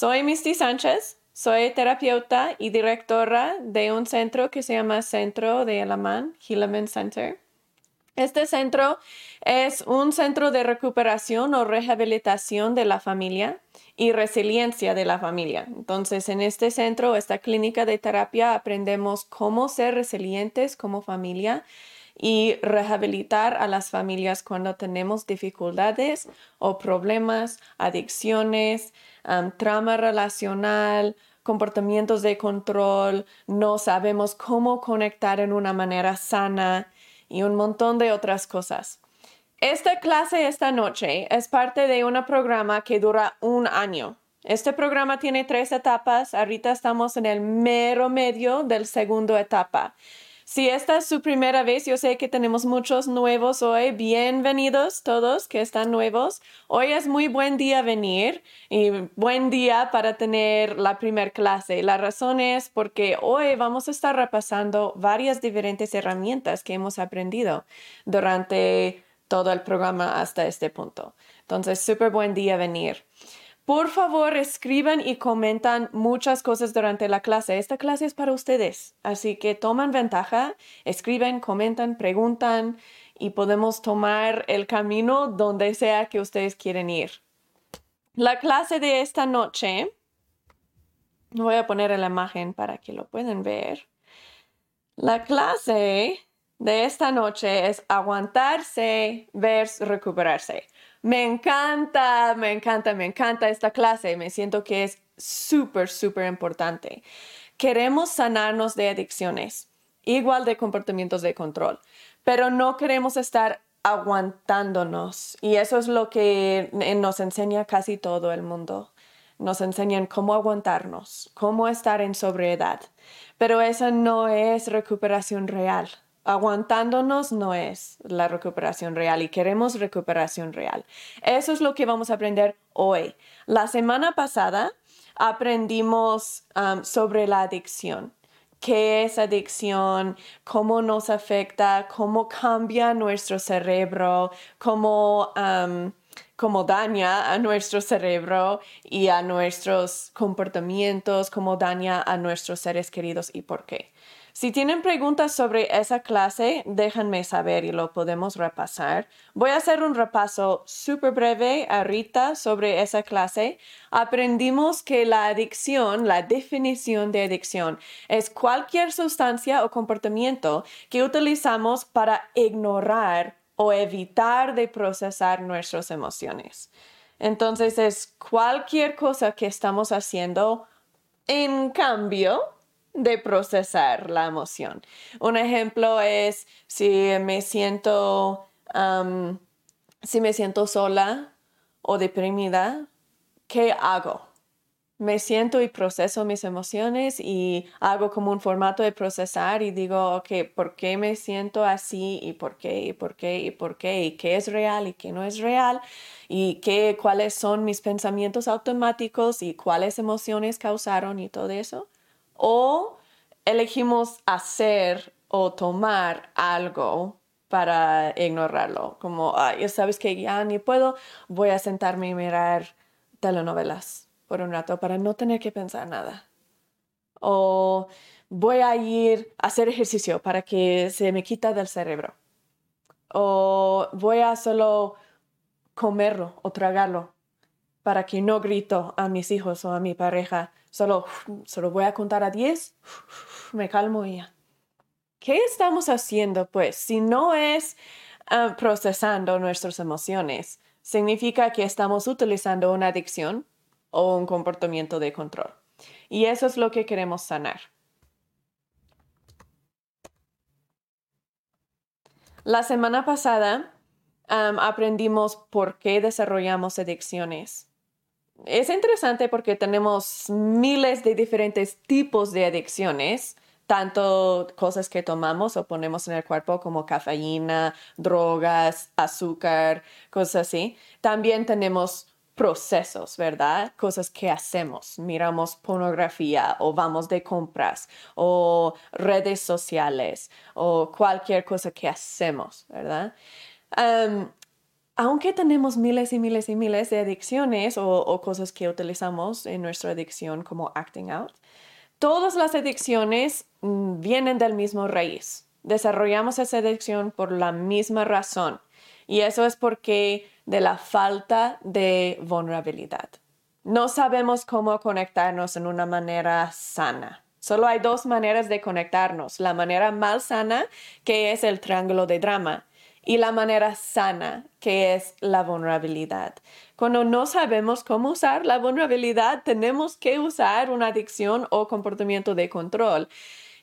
Soy Misty Sánchez, soy terapeuta y directora de un centro que se llama Centro de Alamán, Hilleman Center. Este centro es un centro de recuperación o rehabilitación de la familia y resiliencia de la familia. Entonces, en este centro, esta clínica de terapia, aprendemos cómo ser resilientes como familia y rehabilitar a las familias cuando tenemos dificultades o problemas, adicciones, trama relacional, comportamientos de control, no sabemos cómo conectar en una manera sana y un montón de otras cosas. Esta clase esta noche es parte de un programa que dura un año. Este programa tiene tres etapas. Ahorita estamos en el mero medio del segundo etapa. Si esta es su primera vez, yo sé que tenemos muchos nuevos hoy. Bienvenidos todos que están nuevos. Hoy es muy buen día venir y buen día para tener la primera clase. La razón es porque hoy vamos a estar repasando varias diferentes herramientas que hemos aprendido durante todo el programa hasta este punto. Entonces, súper buen día venir. Por favor, escriban y comentan muchas cosas durante la clase. Esta clase es para ustedes, así que toman ventaja, escriben, comentan, preguntan y podemos tomar el camino donde sea que ustedes quieren ir. La clase de esta noche, voy a poner la imagen para que lo puedan ver. La clase de esta noche es aguantarse versus recuperarse. Me encanta, me encanta, me encanta esta clase. Me siento que es súper, súper importante. Queremos sanarnos de adicciones, igual de comportamientos de control, pero no queremos estar aguantándonos. Y eso es lo que nos enseña casi todo el mundo. Nos enseñan cómo aguantarnos, cómo estar en sobriedad. Pero esa no es recuperación real aguantándonos no es la recuperación real y queremos recuperación real. Eso es lo que vamos a aprender hoy. La semana pasada aprendimos um, sobre la adicción. ¿Qué es adicción? ¿Cómo nos afecta? ¿Cómo cambia nuestro cerebro? ¿Cómo, um, cómo daña a nuestro cerebro y a nuestros comportamientos? ¿Cómo daña a nuestros seres queridos y por qué? Si tienen preguntas sobre esa clase, déjenme saber y lo podemos repasar. Voy a hacer un repaso súper breve ahorita sobre esa clase. Aprendimos que la adicción, la definición de adicción, es cualquier sustancia o comportamiento que utilizamos para ignorar o evitar de procesar nuestras emociones. Entonces es cualquier cosa que estamos haciendo en cambio de procesar la emoción. Un ejemplo es si me siento, si me siento sola o deprimida, ¿qué hago? Me siento y proceso mis emociones y hago como un formato de procesar y digo, ok, ¿por qué me siento así y por qué y por qué y por qué y qué es real y qué no es real y qué, cuáles son mis pensamientos automáticos y cuáles emociones causaron y todo eso? O elegimos hacer o tomar algo para ignorarlo, como, ya sabes que ya ni puedo, voy a sentarme y mirar telenovelas por un rato para no tener que pensar nada. O voy a ir a hacer ejercicio para que se me quita del cerebro. O voy a solo comerlo o tragarlo para que no grito a mis hijos o a mi pareja Solo, solo voy a contar a 10, me calmo ya. ¿Qué estamos haciendo, pues? Si no es ah, procesando nuestras emociones, significa que estamos utilizando una adicción o un comportamiento de control. Y eso es lo que queremos sanar. La semana pasada aprendimos por qué desarrollamos adicciones es interesante porque tenemos miles de diferentes tipos de adicciones, tanto cosas que tomamos o ponemos en el cuerpo como cafeína, drogas, azúcar, cosas así. También tenemos procesos, ¿verdad? Cosas que hacemos. Miramos pornografía o vamos de compras o redes sociales o cualquier cosa que hacemos, ¿verdad? Aunque tenemos miles y miles y miles de adicciones o, cosas que utilizamos en nuestra adicción como acting out, todas las adicciones mm, vienen del mismo raíz. Desarrollamos esa adicción por la misma razón y eso es porque de la falta de vulnerabilidad. No sabemos cómo conectarnos en una manera sana. Solo hay dos maneras de conectarnos, la manera mal sana, que es el triángulo de drama, y la manera sana, que es la vulnerabilidad. Cuando no sabemos cómo usar la vulnerabilidad, tenemos que usar una adicción o comportamiento de control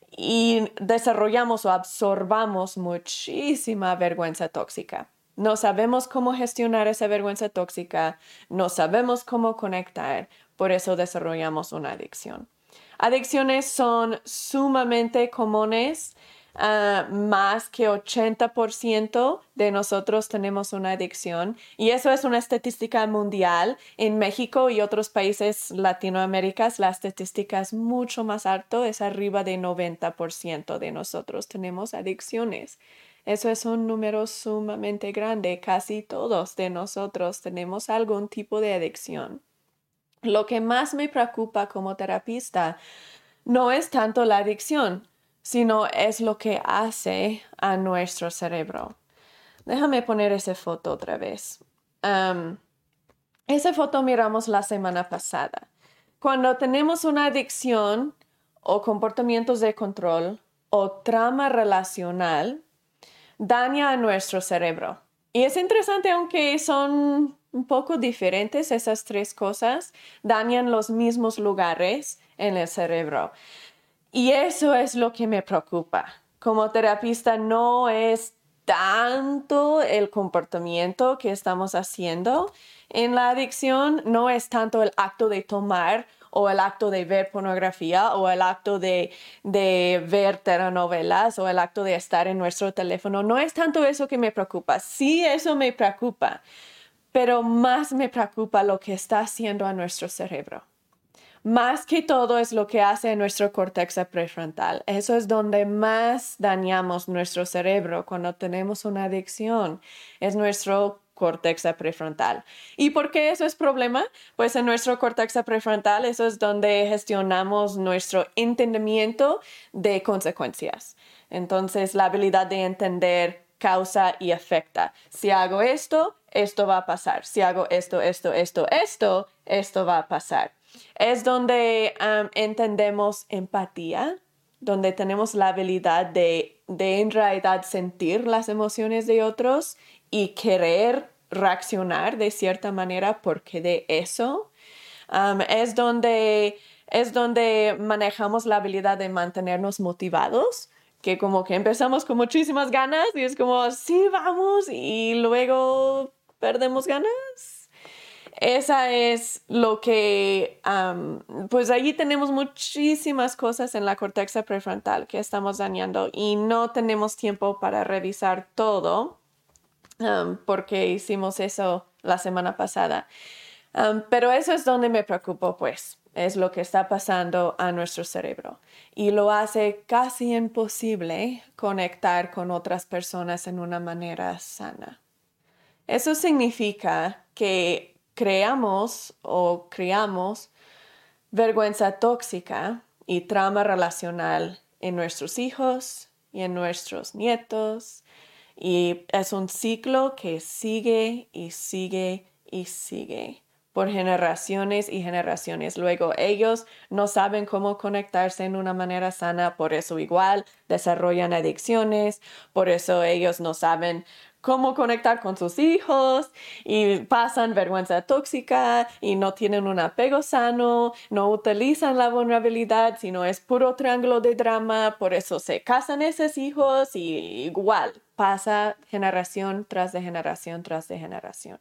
y desarrollamos o absorbamos muchísima vergüenza tóxica. No sabemos cómo gestionar esa vergüenza tóxica, no sabemos cómo conectar, por eso desarrollamos una adicción. Adicciones son sumamente comunes Ah, más que 80% de nosotros tenemos una adicción y eso es una estadística mundial. En México y otros países latinoamericanos la estadística es mucho más alto, es arriba de 90% de nosotros tenemos adicciones. Eso es un número sumamente grande. Casi todos de nosotros tenemos algún tipo de adicción. Lo que más me preocupa como terapista no es tanto la adicción, sino es lo que hace a nuestro cerebro. Déjame poner esa foto otra vez. esa foto miramos la semana pasada. Cuando tenemos una adicción o comportamientos de control o trama relacional, daña a nuestro cerebro. Y es interesante, aunque son un poco diferentes esas tres cosas, dañan los mismos lugares en el cerebro. Y eso es lo que me preocupa. Como terapista no es tanto el comportamiento que estamos haciendo en la adicción, no es tanto el acto de tomar o el acto de ver pornografía o el acto de, de ver telenovelas o el acto de estar en nuestro teléfono. No es tanto eso que me preocupa. Sí, eso me preocupa, pero más me preocupa lo que está haciendo a nuestro cerebro más que todo es lo que hace nuestro corteza prefrontal. Eso es donde más dañamos nuestro cerebro cuando tenemos una adicción. Es nuestro corteza prefrontal. ¿Y por qué eso es problema? Pues en nuestro corteza prefrontal eso es donde gestionamos nuestro entendimiento de consecuencias. Entonces, la habilidad de entender causa y afecta. Si hago esto, esto va a pasar. Si hago esto, esto, esto, esto, esto va a pasar es donde entendemos empatía, donde tenemos la habilidad de, en realidad sentir las emociones de otros y querer reaccionar de cierta manera porque de eso es donde es donde manejamos la habilidad de mantenernos motivados que como que empezamos con muchísimas ganas y es como sí vamos y luego perdemos ganas esa es lo que, pues allí tenemos muchísimas cosas en la corteza prefrontal que estamos dañando y no tenemos tiempo para revisar todo porque hicimos eso la semana pasada. pero eso es donde me preocupo, pues, es lo que está pasando a nuestro cerebro y lo hace casi imposible conectar con otras personas en una manera sana. Eso significa que creamos o creamos vergüenza tóxica y trauma relacional en nuestros hijos y en nuestros nietos. Y es un ciclo que sigue y sigue y sigue por generaciones y generaciones. Luego ellos no saben cómo conectarse en una manera sana, por eso igual desarrollan adicciones, por eso ellos no saben cómo conectar con sus hijos y pasan vergüenza tóxica y no tienen un apego sano, no utilizan la vulnerabilidad, sino es puro triángulo de drama, por eso se casan esos hijos y igual pasa generación tras de generación tras de generación.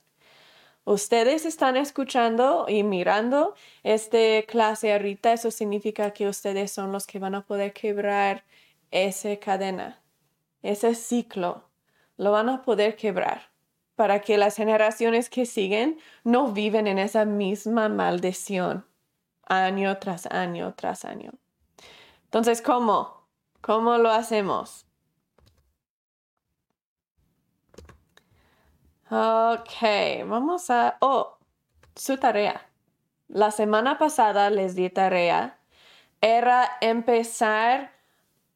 Ustedes están escuchando y mirando esta clase ahorita, eso significa que ustedes son los que van a poder quebrar esa cadena, ese ciclo lo van a poder quebrar para que las generaciones que siguen no viven en esa misma maldición año tras año tras año. Entonces, ¿cómo? ¿Cómo lo hacemos? Ok, vamos a... Oh, su tarea. La semana pasada les di tarea. Era empezar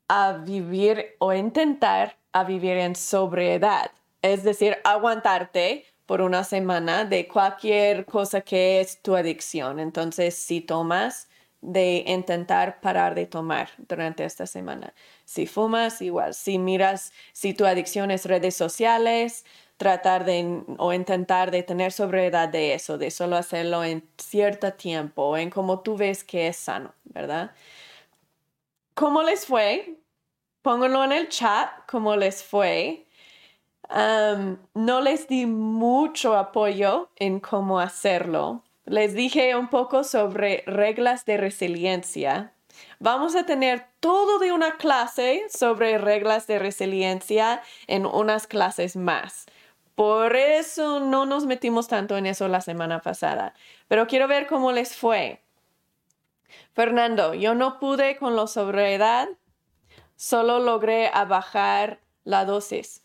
a vivir o intentar a vivir en sobriedad. Es decir, aguantarte por una semana de cualquier cosa que es tu adicción. Entonces, si tomas, de intentar parar de tomar durante esta semana. Si fumas, igual. Si miras, si tu adicción es redes sociales, tratar de o intentar de tener sobriedad de eso, de solo hacerlo en cierto tiempo, en como tú ves que es sano, ¿verdad? ¿Cómo les fue? Pónganlo en el chat, ¿cómo les fue? no les di mucho apoyo en cómo hacerlo. Les dije un poco sobre reglas de resiliencia. Vamos a tener todo de una clase sobre reglas de resiliencia en unas clases más. Por eso no nos metimos tanto en eso la semana pasada. Pero quiero ver cómo les fue. Fernando, yo no pude con la sobriedad, solo logré bajar la dosis.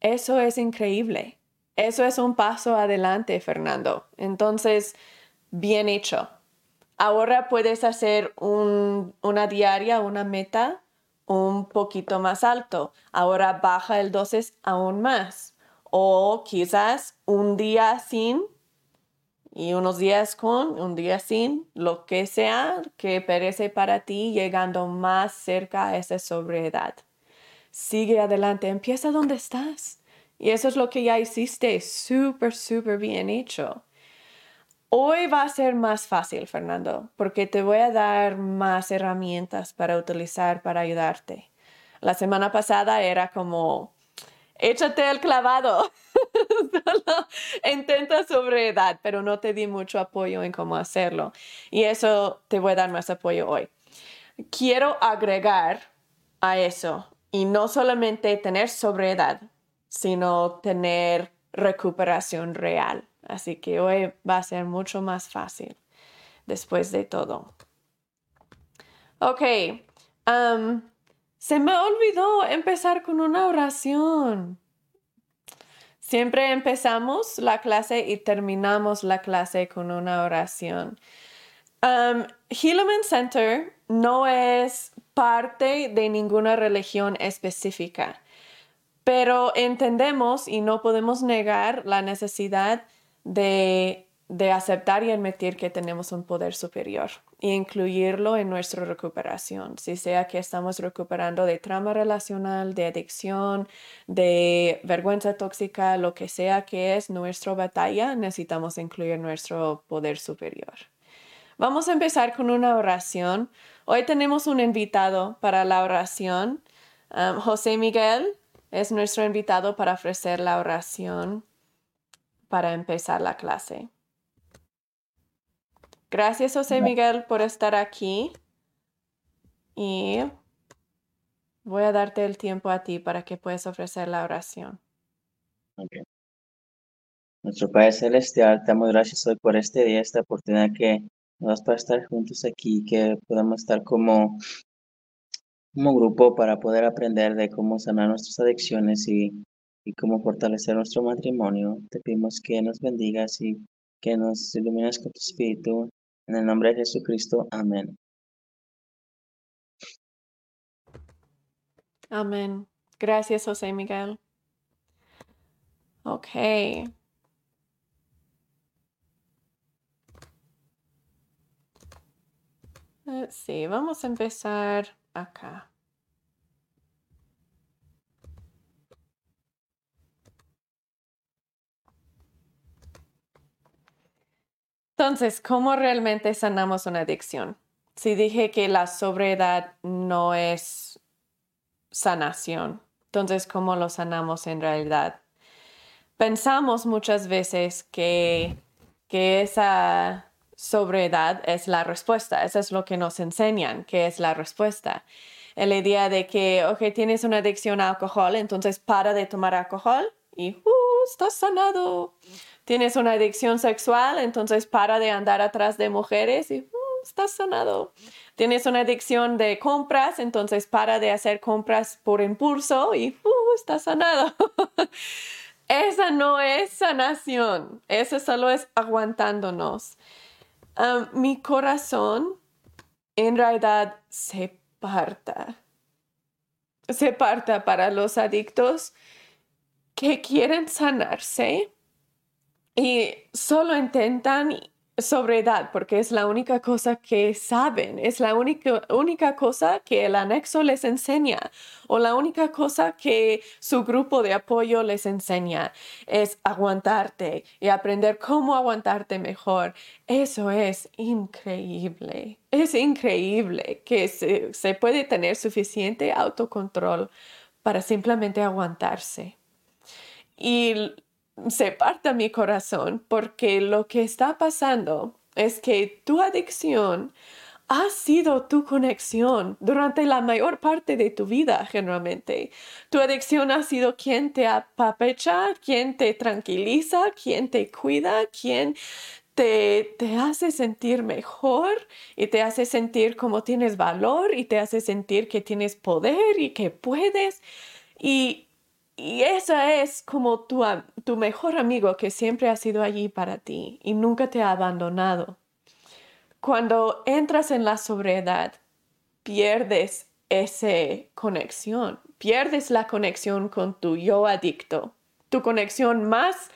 Eso es increíble. Eso es un paso adelante, Fernando. Entonces, bien hecho. Ahora puedes hacer una diaria, una meta un poquito más alto. Ahora baja el dosis aún más. O quizás un día sin y unos días con, un día sin, lo que sea que perece para ti, llegando más cerca a esa sobriedad sigue adelante, empieza donde estás. Y eso es lo que ya hiciste, súper, súper bien hecho. Hoy va a ser más fácil, Fernando, porque te voy a dar más herramientas para utilizar para ayudarte. La semana pasada era como, échate el clavado. Solo intenta sobriedad, pero no te di mucho apoyo en cómo hacerlo. Y eso te voy a dar más apoyo hoy. Quiero agregar a eso y no solamente tener sobriedad, sino tener recuperación real. Así que hoy va a ser mucho más fácil después de todo. Ok, um, se me olvidó empezar con una oración. Siempre empezamos la clase y terminamos la clase con una oración. Um, Center no es parte de ninguna religión específica, pero entendemos y no podemos negar la necesidad de, de aceptar y admitir que tenemos un poder superior e incluirlo en nuestra recuperación, si sea que estamos recuperando de trauma relacional, de adicción, de vergüenza tóxica, lo que sea que es nuestra batalla, necesitamos incluir nuestro poder superior. Vamos a empezar con una oración. Hoy tenemos un invitado para la oración. Um, José Miguel es nuestro invitado para ofrecer la oración para empezar la clase. Gracias, José Miguel, por estar aquí. Y voy a darte el tiempo a ti para que puedas ofrecer la oración. Nuestro Padre Celestial, te damos gracias hoy por este día, esta oportunidad que nos para estar juntos aquí, que podamos estar como, como grupo para poder aprender de cómo sanar nuestras adicciones y, y cómo fortalecer nuestro matrimonio. Te pedimos que nos bendigas y que nos ilumines con tu espíritu. En el nombre de Jesucristo. Amén. Amén. Gracias, José Miguel. Ok. Eh, sí, vamos a empezar acá. Entonces, ¿cómo realmente sanamos una adicción? Si dije que la sobriedad no es sanación, entonces, ¿cómo lo sanamos en realidad? Pensamos muchas veces que, que esa sobriedad es la respuesta. Eso es lo que nos enseñan, que es la respuesta. La idea de que, ok, tienes una adicción a alcohol, entonces para de tomar alcohol y uh, estás sanado. Tienes una adicción sexual, entonces para de andar atrás de mujeres y uh, estás sanado. Tienes una adicción de compras, entonces para de hacer compras por impulso y uh, estás sanado. esa no es sanación, eso solo es aguantándonos. mi corazón en realidad se parta. Se parta para los adictos que quieren sanarse y solo intentan sobriedad, porque es la única cosa que saben, es la única, única cosa que el anexo les enseña o la única cosa que su grupo de apoyo les enseña es aguantarte y aprender cómo aguantarte mejor. Eso es increíble, es increíble que se, se puede tener suficiente autocontrol para simplemente aguantarse. Y se parta mi corazón porque lo que está pasando es que tu adicción ha sido tu conexión durante la mayor parte de tu vida, generalmente. Tu adicción ha sido quien te apapecha, quien te tranquiliza, quien te cuida, quien te, te, hace sentir mejor y te hace sentir como tienes valor y te hace sentir que tienes poder y que puedes. Y y ese es como tu, tu mejor amigo que siempre ha sido allí para ti y nunca te ha abandonado. Cuando entras en la sobriedad, pierdes esa conexión, pierdes la conexión con tu yo adicto, tu conexión más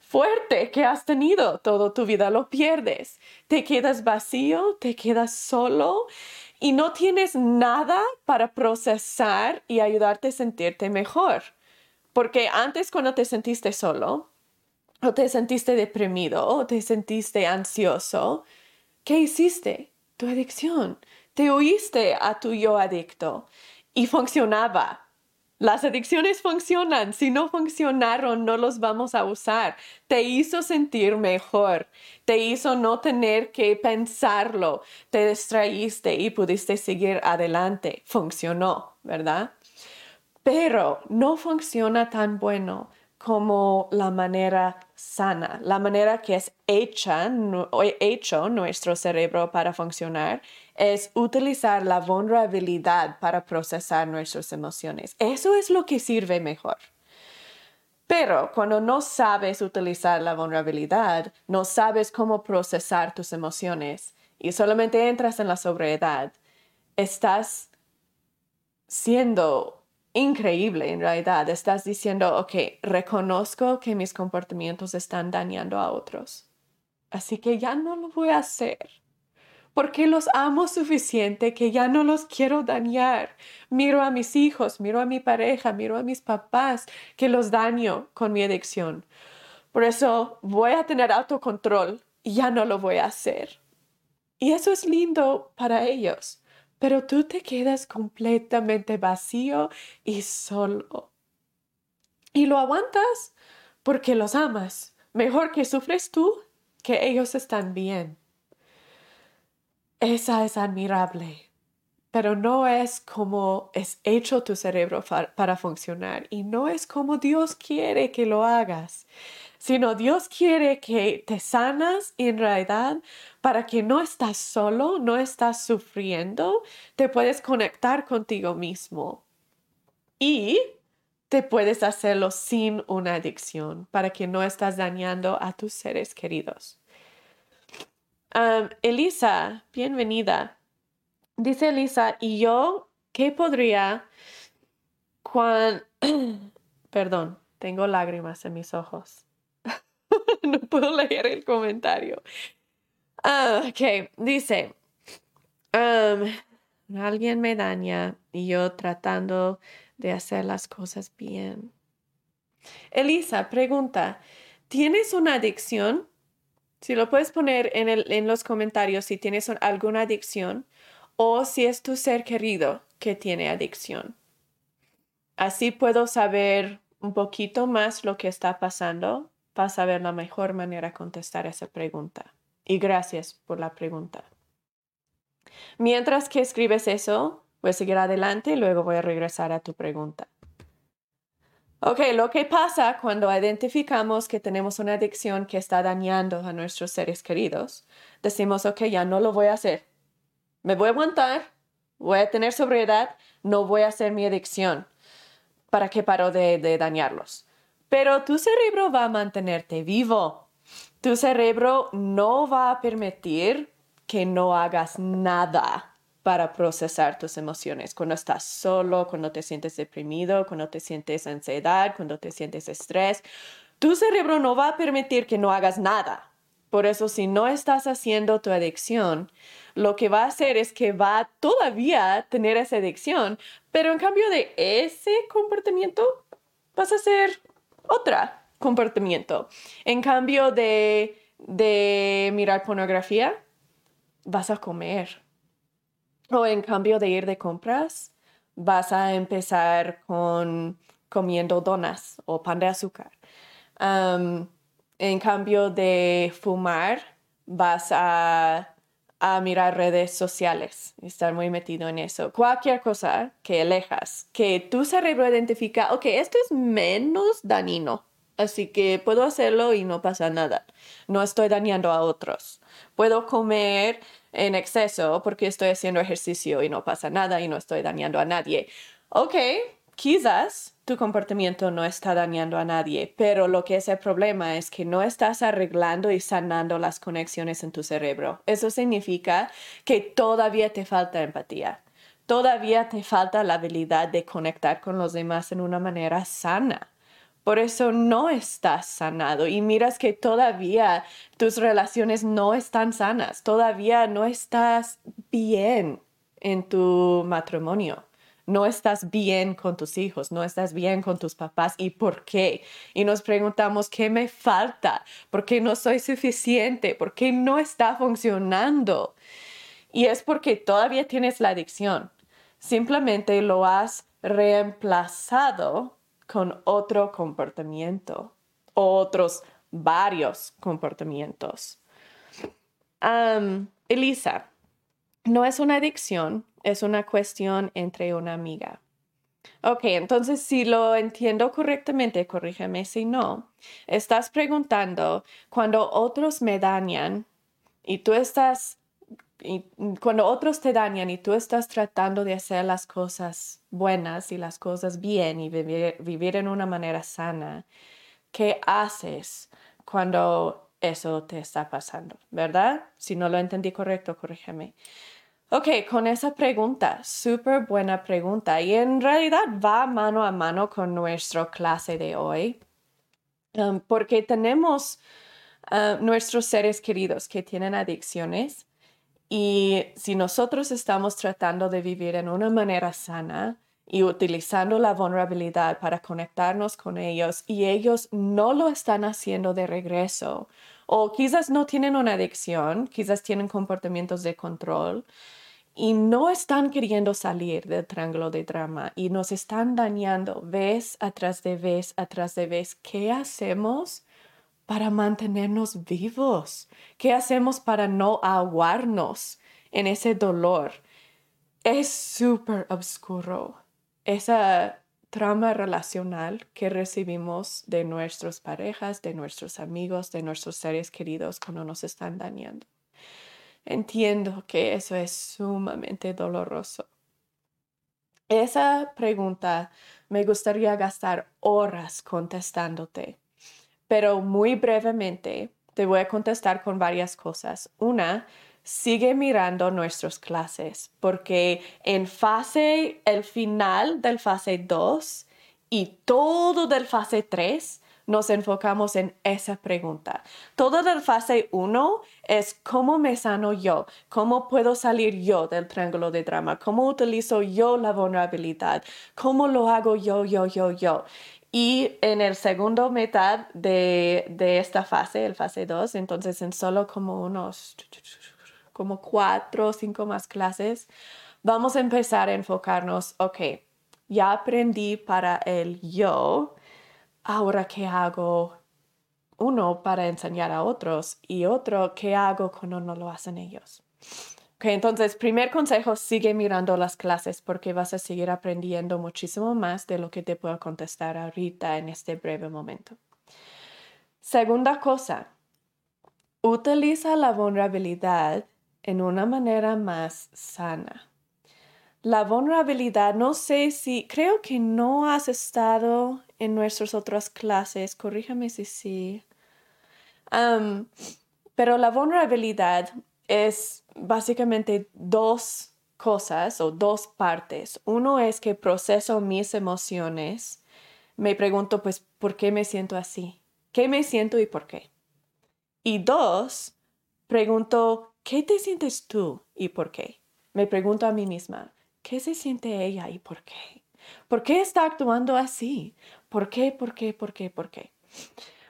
fuerte que has tenido toda tu vida, lo pierdes. Te quedas vacío, te quedas solo y no tienes nada para procesar y ayudarte a sentirte mejor. Porque antes cuando te sentiste solo, o te sentiste deprimido, o te sentiste ansioso, ¿qué hiciste? Tu adicción. Te oíste a tu yo adicto y funcionaba. Las adicciones funcionan. Si no funcionaron, no los vamos a usar. Te hizo sentir mejor. Te hizo no tener que pensarlo. Te distraíste y pudiste seguir adelante. Funcionó, ¿verdad? Pero no funciona tan bueno como la manera sana, la manera que es hecha, hecho nuestro cerebro para funcionar, es utilizar la vulnerabilidad para procesar nuestras emociones. Eso es lo que sirve mejor. Pero cuando no sabes utilizar la vulnerabilidad, no sabes cómo procesar tus emociones y solamente entras en la sobriedad, estás siendo increíble en realidad. Estás diciendo, ok, reconozco que mis comportamientos están dañando a otros. Así que ya no lo voy a hacer. Porque los amo suficiente que ya no los quiero dañar. Miro a mis hijos, miro a mi pareja, miro a mis papás que los daño con mi adicción. Por eso voy a tener autocontrol y ya no lo voy a hacer. Y eso es lindo para ellos pero tú te quedas completamente vacío y solo. Y lo aguantas porque los amas. Mejor que sufres tú que ellos están bien. Esa es admirable, pero no es como es hecho tu cerebro para funcionar y no es como Dios quiere que lo hagas sino Dios quiere que te sanas en realidad para que no estás solo, no estás sufriendo, te puedes conectar contigo mismo y te puedes hacerlo sin una adicción para que no estás dañando a tus seres queridos. Elisa, bienvenida. Dice Elisa, ¿y yo qué podría cuando... Perdón, tengo lágrimas en mis ojos. no puedo leer el comentario. Ah, ok, dice, alguien me daña y yo tratando de hacer las cosas bien. Elisa pregunta, ¿tienes una adicción? Si lo puedes poner en, el, en los comentarios si tienes alguna adicción o si es tu ser querido que tiene adicción. Así puedo saber un poquito más lo que está pasando vas a ver la mejor manera de contestar esa pregunta. Y gracias por la pregunta. Mientras que escribes eso, voy a seguir adelante y luego voy a regresar a tu pregunta. Ok, lo que pasa cuando identificamos que tenemos una adicción que está dañando a nuestros seres queridos, decimos, ok, ya no lo voy a hacer. Me voy a aguantar, voy a tener sobriedad, no voy a hacer mi adicción para que paro de, de dañarlos pero tu cerebro va a mantenerte vivo. Tu cerebro no va a permitir que no hagas nada para procesar tus emociones. Cuando estás solo, cuando te sientes deprimido, cuando te sientes ansiedad, cuando te sientes estrés, tu cerebro no va a permitir que no hagas nada. Por eso, si no estás haciendo tu adicción, lo que va a hacer es que va a todavía tener esa adicción, pero en cambio de ese comportamiento, vas a hacer otro comportamiento. En cambio de, de mirar pornografía, vas a comer. O en cambio de ir de compras, vas a empezar con comiendo donas o pan de azúcar. en cambio de fumar, vas a, a, mirar redes sociales, estar muy metido en eso. Cualquier cosa que alejas, que tu cerebro identifica, ok, esto es menos dañino, así que puedo hacerlo y no pasa nada. No estoy dañando a otros. Puedo comer en exceso porque estoy haciendo ejercicio y no pasa nada y no estoy dañando a nadie. Ok, quizás tu comportamiento no está dañando a nadie, pero lo que es el problema es que no estás arreglando y sanando las conexiones en tu cerebro. Eso significa que todavía te falta empatía. Todavía te falta la habilidad de conectar con los demás en una manera sana. Por eso no estás sanado y miras que todavía tus relaciones no están sanas, todavía no estás bien en tu matrimonio. No estás bien con tus hijos, no estás bien con tus papás y por qué. Y nos preguntamos, ¿qué me falta? ¿Por qué no soy suficiente? ¿Por qué no está funcionando? Y es porque todavía tienes la adicción. Simplemente lo has reemplazado con otro comportamiento, otros varios comportamientos. Elisa, no es una adicción, es una cuestión entre una amiga. Ok, entonces si lo entiendo correctamente, corrígeme si no, estás preguntando cuando otros me dañan y tú estás cuando otros te dañan y tú estás tratando de hacer las cosas buenas y las cosas bien y vivir, en una manera sana, ¿qué haces cuando eso te está pasando? ¿Verdad? Si no lo entendí correcto, corrígeme. Ok, con esa pregunta, súper buena pregunta. Y en realidad va mano a mano con nuestra clase de hoy, um, porque tenemos uh, nuestros seres queridos que tienen adicciones y si nosotros estamos tratando de vivir en una manera sana y utilizando la vulnerabilidad para conectarnos con ellos y ellos no lo están haciendo de regreso, o quizás no tienen una adicción, quizás tienen comportamientos de control y no están queriendo salir del triángulo de drama y nos están dañando vez atrás de vez atrás de vez, ¿qué hacemos? para mantenernos vivos? ¿Qué hacemos para no aguarnos en ese dolor? Es súper oscuro. Esa trama relacional que recibimos de nuestras parejas, de nuestros amigos, de nuestros seres queridos cuando nos están dañando. Entiendo que eso es sumamente doloroso. Esa pregunta me gustaría gastar horas contestándote pero muy brevemente te voy a contestar con varias cosas. Una, sigue mirando nuestras clases porque en fase, el final del fase 2 y todo del fase 3 nos enfocamos en esa pregunta. Todo del fase 1 es cómo me sano yo, cómo puedo salir yo del triángulo de drama, cómo utilizo yo la vulnerabilidad, cómo lo hago yo, yo, yo, yo. Y en el segundo mitad de, de esta fase, el fase 2, entonces en solo como unos, como cuatro o cinco más clases, vamos a empezar a enfocarnos, ok, ya aprendí para el yo, ahora qué hago uno para enseñar a otros y otro qué hago cuando no lo hacen ellos. Ok, entonces, primer consejo, sigue mirando las clases porque vas a seguir aprendiendo muchísimo más de lo que te puedo contestar ahorita en este breve momento. Segunda cosa, utiliza la vulnerabilidad en una manera más sana. La vulnerabilidad, no sé si, creo que no has estado en nuestras otras clases, corríjame si sí. Pero la vulnerabilidad es básicamente dos cosas o dos partes. Uno es que proceso mis emociones. Me pregunto, pues, ¿por qué me siento así? ¿Qué me siento y por qué? Y dos, pregunto, ¿qué te sientes tú y por qué? Me pregunto a mí misma, ¿qué se siente ella y por qué? ¿Por qué está actuando así? ¿Por qué? ¿Por qué? ¿Por qué? ¿Por qué?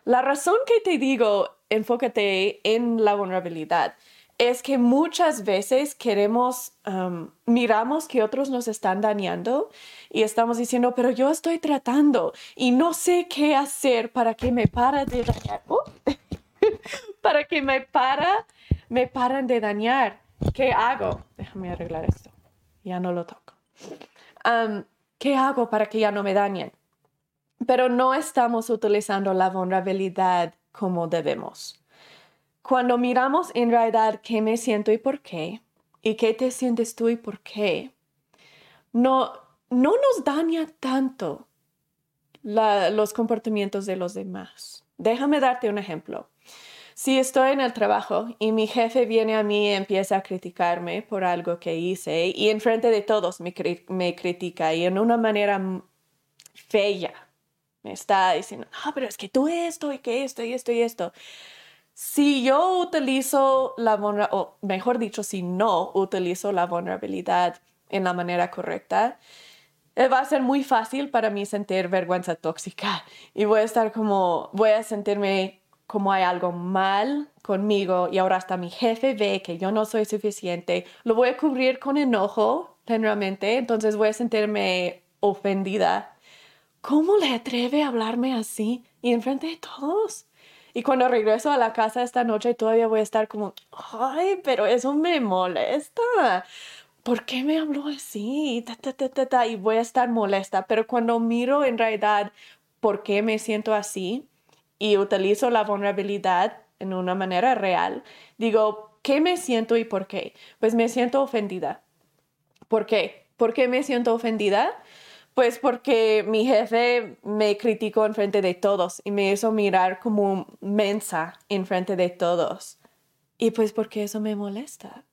La razón que te digo, enfócate en la vulnerabilidad, es que muchas veces queremos, um, miramos que otros nos están dañando y estamos diciendo, pero yo estoy tratando y no sé qué hacer para que me para de dañar. ¡Oh! para que me para, me paran de dañar. ¿Qué hago? Déjame arreglar esto. Ya no lo toco. Um, ¿Qué hago para que ya no me dañen? Pero no estamos utilizando la vulnerabilidad como debemos. Cuando miramos en realidad qué me siento y por qué, y qué te sientes tú y por qué, no, no nos daña tanto los comportamientos de los demás. Déjame darte un ejemplo. Si estoy en el trabajo y mi jefe viene a mí y empieza a criticarme por algo que hice y enfrente de todos me, critica y en una manera fea me está diciendo, ah, pero es que tú esto y que esto y esto y esto. Si yo utilizo la vulnerabilidad, o mejor dicho, si no utilizo la vulnerabilidad en la manera correcta, eh, va a ser muy fácil para mí sentir vergüenza tóxica y voy a estar como, voy a sentirme como hay algo mal conmigo y ahora hasta mi jefe ve que yo no soy suficiente, lo voy a cubrir con enojo, generalmente, entonces voy a sentirme ofendida. ¿Cómo le atreve a hablarme así y enfrente de todos? Y cuando regreso a la casa esta noche todavía voy a estar como, ay, pero eso me molesta. ¿Por qué me habló así? y voy a estar molesta. Pero cuando miro en realidad por qué me siento así, y utilizo la vulnerabilidad en una manera real, digo, ¿qué me siento y por qué? Pues me siento ofendida. ¿Por qué? ¿Por qué me siento ofendida? Pues porque mi jefe me criticó en frente de todos y me hizo mirar como mensa en frente de todos. Y pues porque eso me molesta.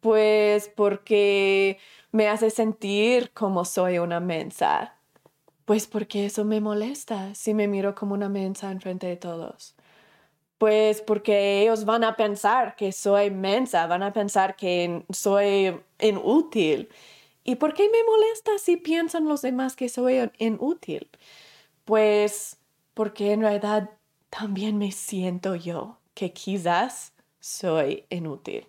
Pues porque me hace sentir como soy una mensa. Pues porque eso me molesta si me miro como una mensa enfrente de todos. Pues porque ellos van a pensar que soy mensa, van a pensar que soy inútil. ¿Y por qué me molesta si piensan los demás que soy inútil? Pues porque en realidad también me siento yo que quizás soy inútil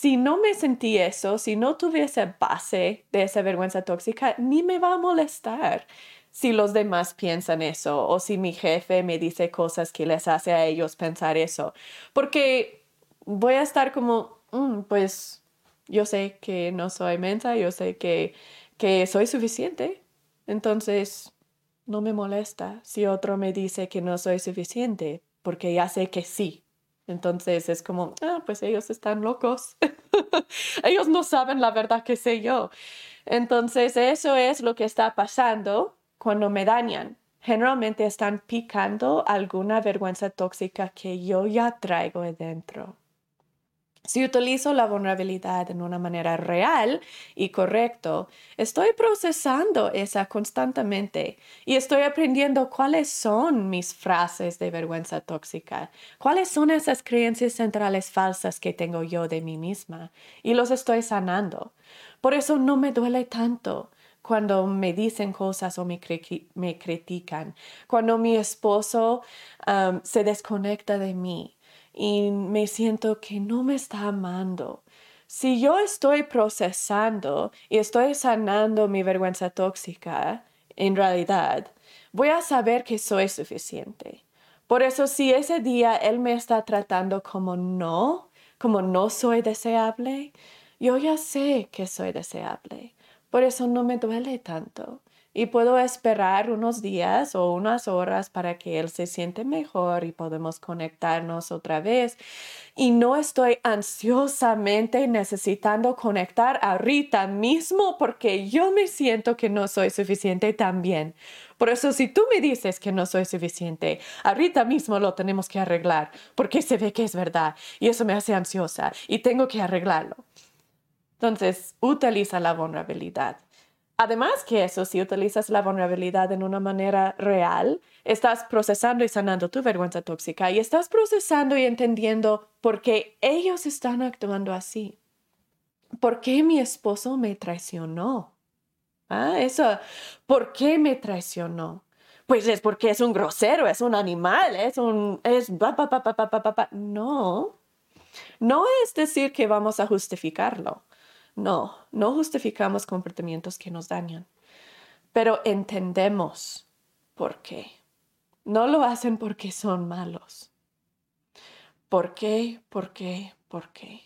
si no me sentí eso, si no tuviese base de esa vergüenza tóxica, ni me va a molestar si los demás piensan eso o si mi jefe me dice cosas que les hace a ellos pensar eso. Porque voy a estar como, mm, pues yo sé que no soy mensa, yo sé que, que soy suficiente. Entonces, no me molesta si otro me dice que no soy suficiente, porque ya sé que sí, entonces es como, ah, pues ellos están locos. ellos no saben la verdad que sé yo. Entonces eso es lo que está pasando cuando me dañan. Generalmente están picando alguna vergüenza tóxica que yo ya traigo dentro. Si utilizo la vulnerabilidad en una manera real y correcto, estoy procesando esa constantemente y estoy aprendiendo cuáles son mis frases de vergüenza tóxica, cuáles son esas creencias centrales falsas que tengo yo de mí misma y los estoy sanando. Por eso no me duele tanto cuando me dicen cosas o me, critican, cuando mi esposo um, se desconecta de mí y me siento que no me está amando. Si yo estoy procesando y estoy sanando mi vergüenza tóxica, en realidad, voy a saber que soy suficiente. Por eso si ese día él me está tratando como no, como no soy deseable, yo ya sé que soy deseable. Por eso no me duele tanto. Y puedo esperar unos días o unas horas para que él se siente mejor y podemos conectarnos otra vez. Y no estoy ansiosamente necesitando conectar ahorita mismo porque yo me siento que no soy suficiente también. Por eso si tú me dices que no soy suficiente, ahorita mismo lo tenemos que arreglar porque se ve que es verdad y eso me hace ansiosa y tengo que arreglarlo. Entonces, utiliza la vulnerabilidad. Además que eso, si utilizas la vulnerabilidad en una manera real, estás procesando y sanando tu vergüenza tóxica y estás procesando y entendiendo por qué ellos están actuando así. ¿Por qué mi esposo me traicionó? Ah, eso, ¿por qué me traicionó? Pues es porque es un grosero, es un animal, es un, es, no, no es decir que vamos a justificarlo. No, no justificamos comportamientos que nos dañan, pero entendemos por qué. No lo hacen porque son malos. ¿Por qué? ¿Por qué? ¿Por qué?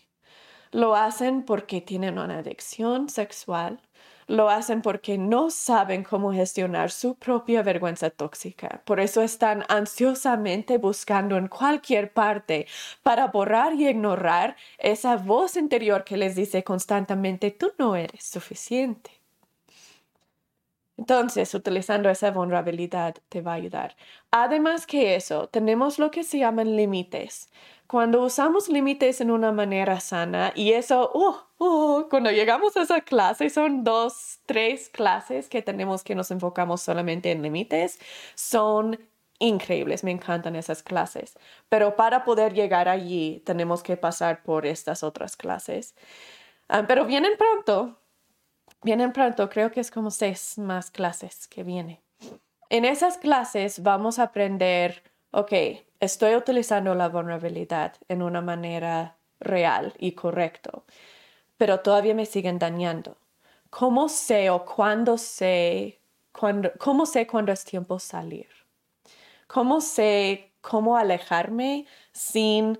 Lo hacen porque tienen una adicción sexual lo hacen porque no saben cómo gestionar su propia vergüenza tóxica. Por eso están ansiosamente buscando en cualquier parte para borrar y ignorar esa voz interior que les dice constantemente, tú no eres suficiente. Entonces, utilizando esa vulnerabilidad te va a ayudar. Además que eso, tenemos lo que se llaman límites cuando usamos límites en una manera sana, y eso, uh, uh, cuando llegamos a esa clase, son dos, tres clases que tenemos que nos enfocamos solamente en límites, son increíbles, me encantan esas clases. Pero para poder llegar allí, tenemos que pasar por estas otras clases. Ah, pero vienen pronto, vienen pronto, creo que es como seis más clases que vienen. En esas clases vamos a aprender, ok, estoy utilizando la vulnerabilidad en una manera real y correcto, pero todavía me siguen dañando. ¿Cómo sé o cuándo sé, cuándo, cómo sé cuándo es tiempo salir? ¿Cómo sé cómo alejarme sin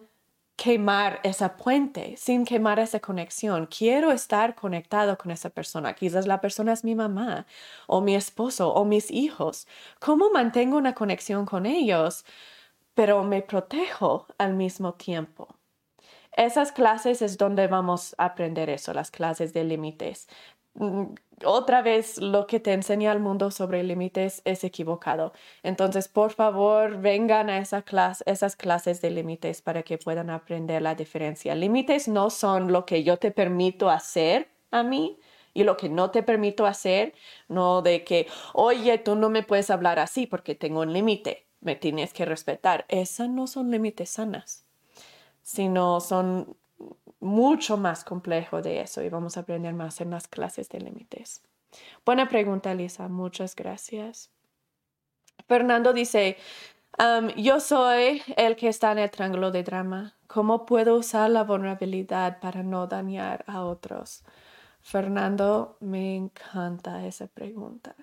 quemar esa puente, sin quemar esa conexión. Quiero estar conectado con esa persona. Quizás la persona es mi mamá o mi esposo o mis hijos. ¿Cómo mantengo una conexión con ellos pero me protejo al mismo tiempo. Esas clases es donde vamos a aprender eso, las clases de límites. Otra vez, lo que te enseña el mundo sobre límites es equivocado. Entonces, por favor, vengan a esas clases de límites para que puedan aprender la diferencia. Límites no son lo que yo te permito hacer a mí, y lo que no te permito hacer, no de que, oye, tú no me puedes hablar así porque tengo un límite me tienes que respetar. Esas no son límites sanas, sino son mucho más complejo de eso y vamos a aprender más en las clases de límites. Buena pregunta, Lisa. Muchas gracias. Fernando dice, yo soy el que está en el triángulo de drama. ¿Cómo puedo usar la vulnerabilidad para no dañar a otros? Fernando, me encanta esa pregunta.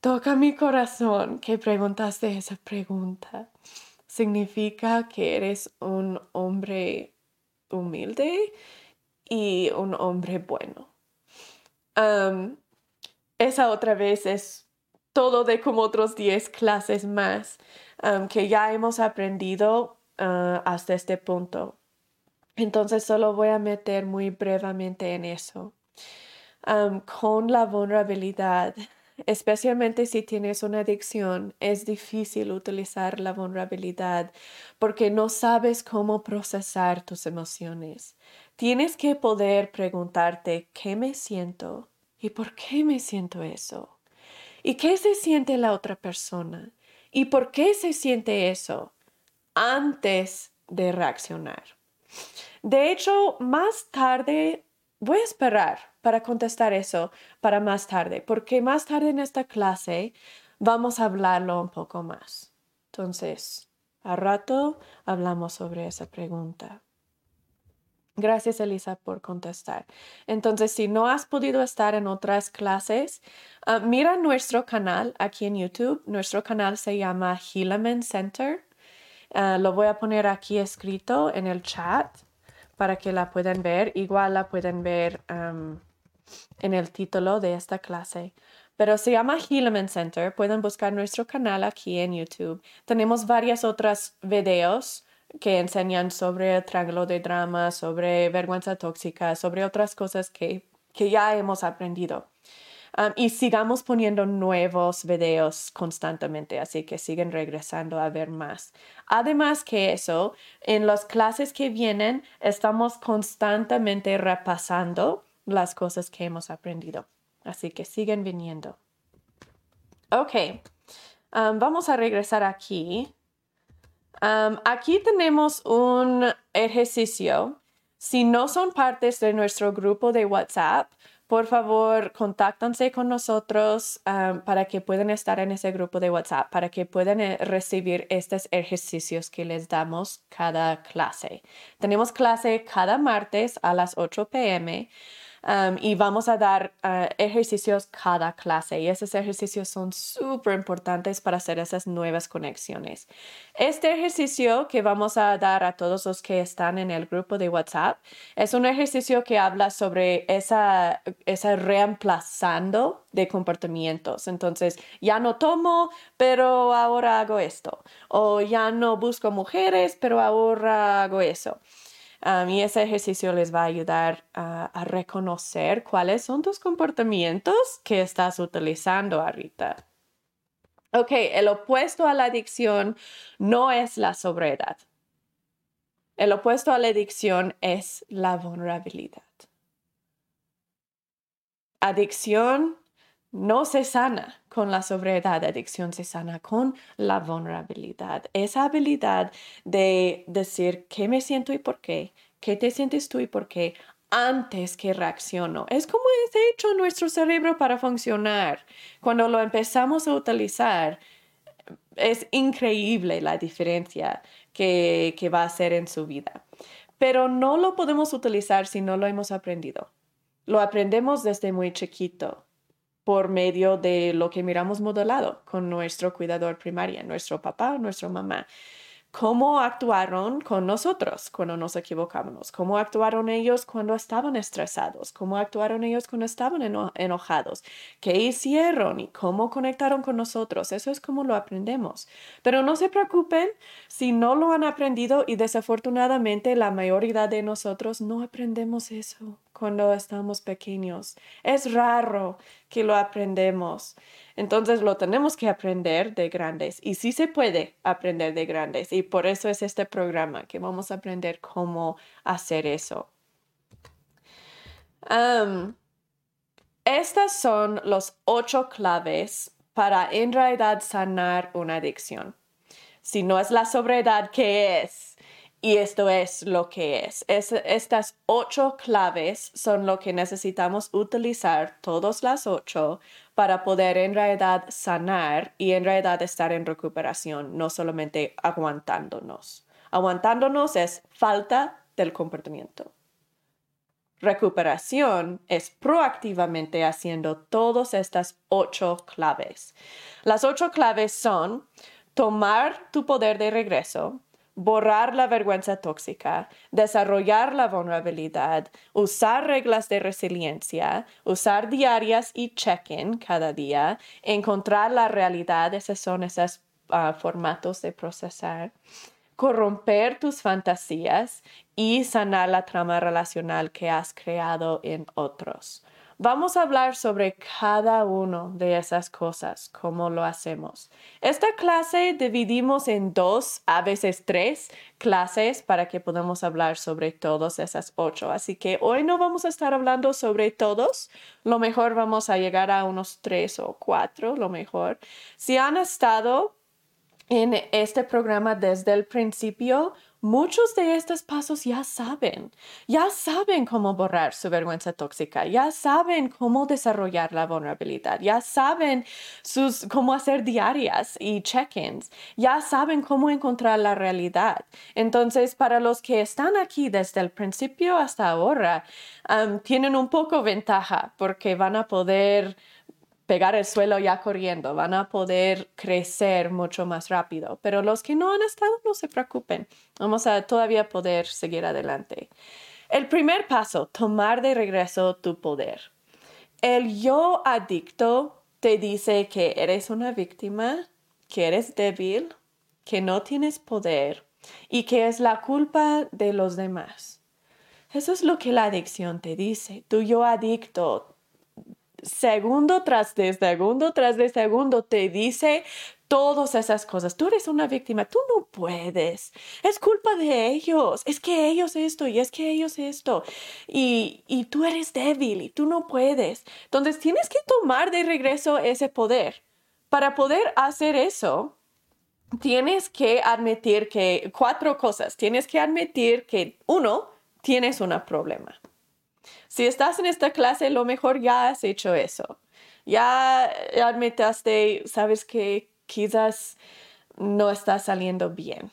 Toca mi corazón que preguntaste esa pregunta. Significa que eres un hombre humilde y un hombre bueno. esa otra vez es todo de como otros 10 clases más que ya hemos aprendido ah, hasta este punto. Entonces solo voy a meter muy brevemente en eso. con la vulnerabilidad especialmente si tienes una adicción, es difícil utilizar la vulnerabilidad porque no sabes cómo procesar tus emociones. Tienes que poder preguntarte qué me siento y por qué me siento eso. ¿Y qué se siente la otra persona? ¿Y por qué se siente eso? Antes de reaccionar. De hecho, más tarde voy a esperar para contestar eso para más tarde, porque más tarde en esta clase vamos a hablarlo un poco más. Entonces, a rato hablamos sobre esa pregunta. Gracias, Elisa, por contestar. Entonces, si no has podido estar en otras clases, ah, mira nuestro canal aquí en YouTube. Nuestro canal se llama Helaman Center. Ah, lo voy a poner aquí escrito en el chat para que la puedan ver. Igual la pueden ver en el título de esta clase. pero se llama Hilleman Center. Pueden buscar nuestro canal aquí en YouTube. Tenemos varias otras videos que enseñan sobre el triángulo de drama, sobre vergüenza tóxica, sobre otras cosas que, que ya hemos aprendido. Um, y sigamos poniendo nuevos videos constantemente, así que siguen regresando a ver más. Además que eso, en las clases que vienen, estamos constantemente repasando las cosas que hemos aprendido. Así que siguen viniendo. Ok, um, vamos a regresar aquí. Um, aquí tenemos un ejercicio. Si no son partes de nuestro grupo de WhatsApp, por favor, contáctanse con nosotros um, para que puedan estar en ese grupo de WhatsApp, para que puedan eh, recibir estos ejercicios que les damos cada clase. Tenemos clase cada martes a las 8 pm. Um, y vamos a dar uh, ejercicios cada clase y esos ejercicios son súper importantes para hacer esas nuevas conexiones. Este ejercicio que vamos a dar a todos los que están en el grupo de WhatsApp es un ejercicio que habla sobre esa, esa reemplazando de comportamientos. Entonces, ya no tomo, pero ahora hago esto. O ya no busco mujeres, pero ahora hago eso y ese ejercicio les va a ayudar a, reconocer cuáles son tus comportamientos que estás utilizando ahorita. Ok, el opuesto a la adicción no es la sobriedad. El opuesto a la adicción es la vulnerabilidad. Adicción no se sana con la sobriedad, adicción se sana con la vulnerabilidad. Esa habilidad de decir qué me siento y por qué, qué te sientes tú y por qué, antes que reacciono. Es como es hecho nuestro cerebro para funcionar. Cuando lo empezamos a utilizar, es increíble la diferencia que, que va a hacer en su vida. Pero no lo podemos utilizar si no lo hemos aprendido. Lo aprendemos desde muy chiquito por medio de lo que miramos modelado con nuestro cuidador primario, nuestro papá, nuestra mamá. Cómo actuaron con nosotros cuando nos equivocábamos, cómo actuaron ellos cuando estaban estresados, cómo actuaron ellos cuando estaban enojados, qué hicieron y cómo conectaron con nosotros. Eso es como lo aprendemos. Pero no se preocupen si no lo han aprendido y desafortunadamente la mayoría de nosotros no aprendemos eso cuando estamos pequeños. Es raro que lo aprendemos. Entonces lo tenemos que aprender de grandes y sí se puede aprender de grandes y por eso es este programa que vamos a aprender cómo hacer eso. estas son los ocho claves para en realidad sanar una adicción. Si no es la sobriedad, ¿qué es? Y esto es lo que es. Estas ocho claves son lo que necesitamos utilizar, todas las ocho, para poder en realidad sanar y en realidad estar en recuperación, no solamente aguantándonos. Aguantándonos es falta del comportamiento. Recuperación es proactivamente haciendo todas estas ocho claves. Las ocho claves son tomar tu poder de regreso, borrar la vergüenza tóxica, desarrollar la vulnerabilidad, usar reglas de resiliencia, usar diarias y check-in cada día, encontrar la realidad, esos son esos ah, formatos de procesar, corromper tus fantasías y sanar la trama relacional que has creado en otros. Vamos a hablar sobre cada uno de esas cosas, cómo lo hacemos. Esta clase dividimos en dos, a veces tres clases para que podamos hablar sobre todas esas ocho. Así que hoy no vamos a estar hablando sobre todos. Lo mejor vamos a llegar a unos tres o cuatro, lo mejor. Si han estado en este programa desde el principio, Muchos de estos pasos ya saben, ya saben cómo borrar su vergüenza tóxica, ya saben cómo desarrollar la vulnerabilidad, ya saben sus, cómo hacer diarias y check-ins, ya saben cómo encontrar la realidad. Entonces, para los que están aquí desde el principio hasta ahora, tienen un poco ventaja porque van a poder pegar el suelo ya corriendo, van a poder crecer mucho más rápido. Pero los que no han estado, no se preocupen, vamos a todavía poder seguir adelante. El primer paso, tomar de regreso tu poder. El yo adicto te dice que eres una víctima, que eres débil, que no tienes poder y que es la culpa de los demás. Eso es lo que la adicción te dice. Tu yo adicto, segundo tras de segundo tras de segundo, te dice todas esas cosas. Tú eres una víctima, tú no puedes. Es culpa de ellos. Es que ellos esto y es que ellos esto. Y, y tú eres débil y tú no puedes. Entonces tienes que tomar de regreso ese poder. Para poder hacer eso, tienes que admitir que cuatro cosas. Tienes que admitir que uno, tienes un problema. Si estás en esta clase, lo mejor ya has hecho eso. Ya admitaste, sabes que quizás no está saliendo bien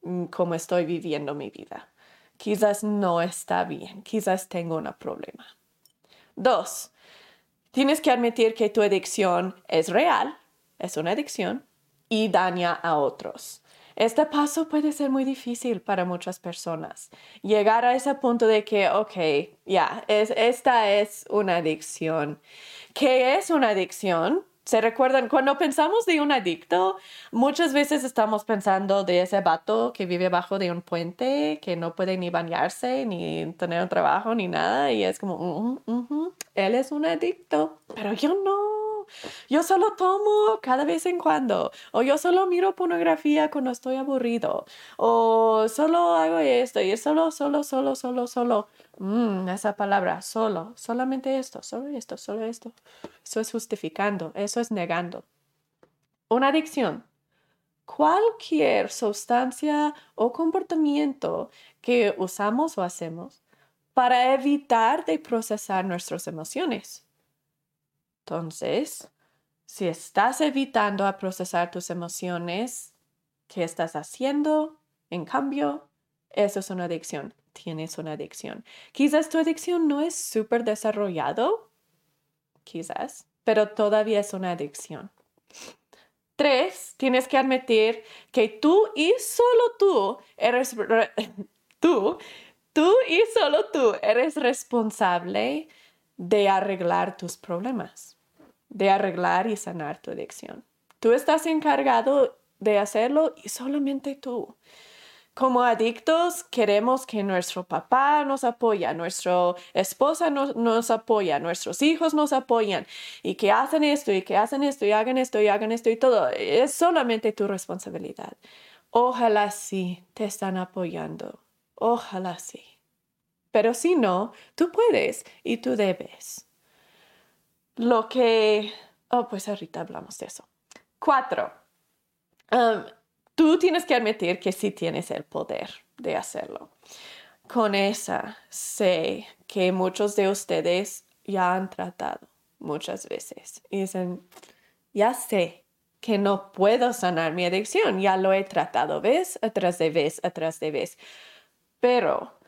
mm, como estoy viviendo mi vida. Quizás no está bien, quizás tengo un problema. Dos, tienes que admitir que tu adicción es real, es una adicción y daña a otros. Este paso puede ser muy difícil para muchas personas. Llegar a ese punto de que, ok, ya, esta es una adicción. ¿Qué es una adicción? ¿Se recuerdan? Cuando pensamos de un adicto, muchas veces estamos pensando de ese vato que vive abajo de un puente, que no puede ni bañarse, ni tener un trabajo, ni nada. Y es como, él es un adicto, pero yo no. Yo solo tomo cada vez en cuando. O yo solo miro pornografía cuando estoy aburrido. O solo hago esto y solo, solo, solo, solo, solo. Mm, esa palabra, solo, solamente esto, solo esto, solo esto. Eso es justificando, eso es negando. Una adicción. Cualquier sustancia o comportamiento que usamos o hacemos para evitar de procesar nuestras emociones. Entonces, si estás evitando a procesar tus emociones, ¿qué estás haciendo? En cambio, eso es una adicción tienes una adicción. Quizás tu adicción no es súper desarrollado, quizás, pero todavía es una adicción. Tres, tienes que admitir que tú y solo tú eres, tú, tú y solo tú eres responsable de arreglar tus problemas, de arreglar y sanar tu adicción. Tú estás encargado de hacerlo y solamente tú. Como adictos queremos que nuestro papá nos apoya, nuestra esposa nos, apoya, nuestros hijos nos apoyan y que hacen esto y que hacen esto y hagan esto y hagan esto y todo. Es solamente tu responsabilidad. Ojalá sí te están apoyando. Ojalá sí. Pero si no, tú puedes y tú debes. Lo que... Oh, pues ahorita hablamos de eso. Cuatro. Um, tú tienes que admitir que sí tienes el poder de hacerlo. Con esa sé que muchos de ustedes ya han tratado muchas veces y dicen, ya sé que no puedo sanar mi adicción, ya lo he tratado vez atrás de vez atrás de vez, pero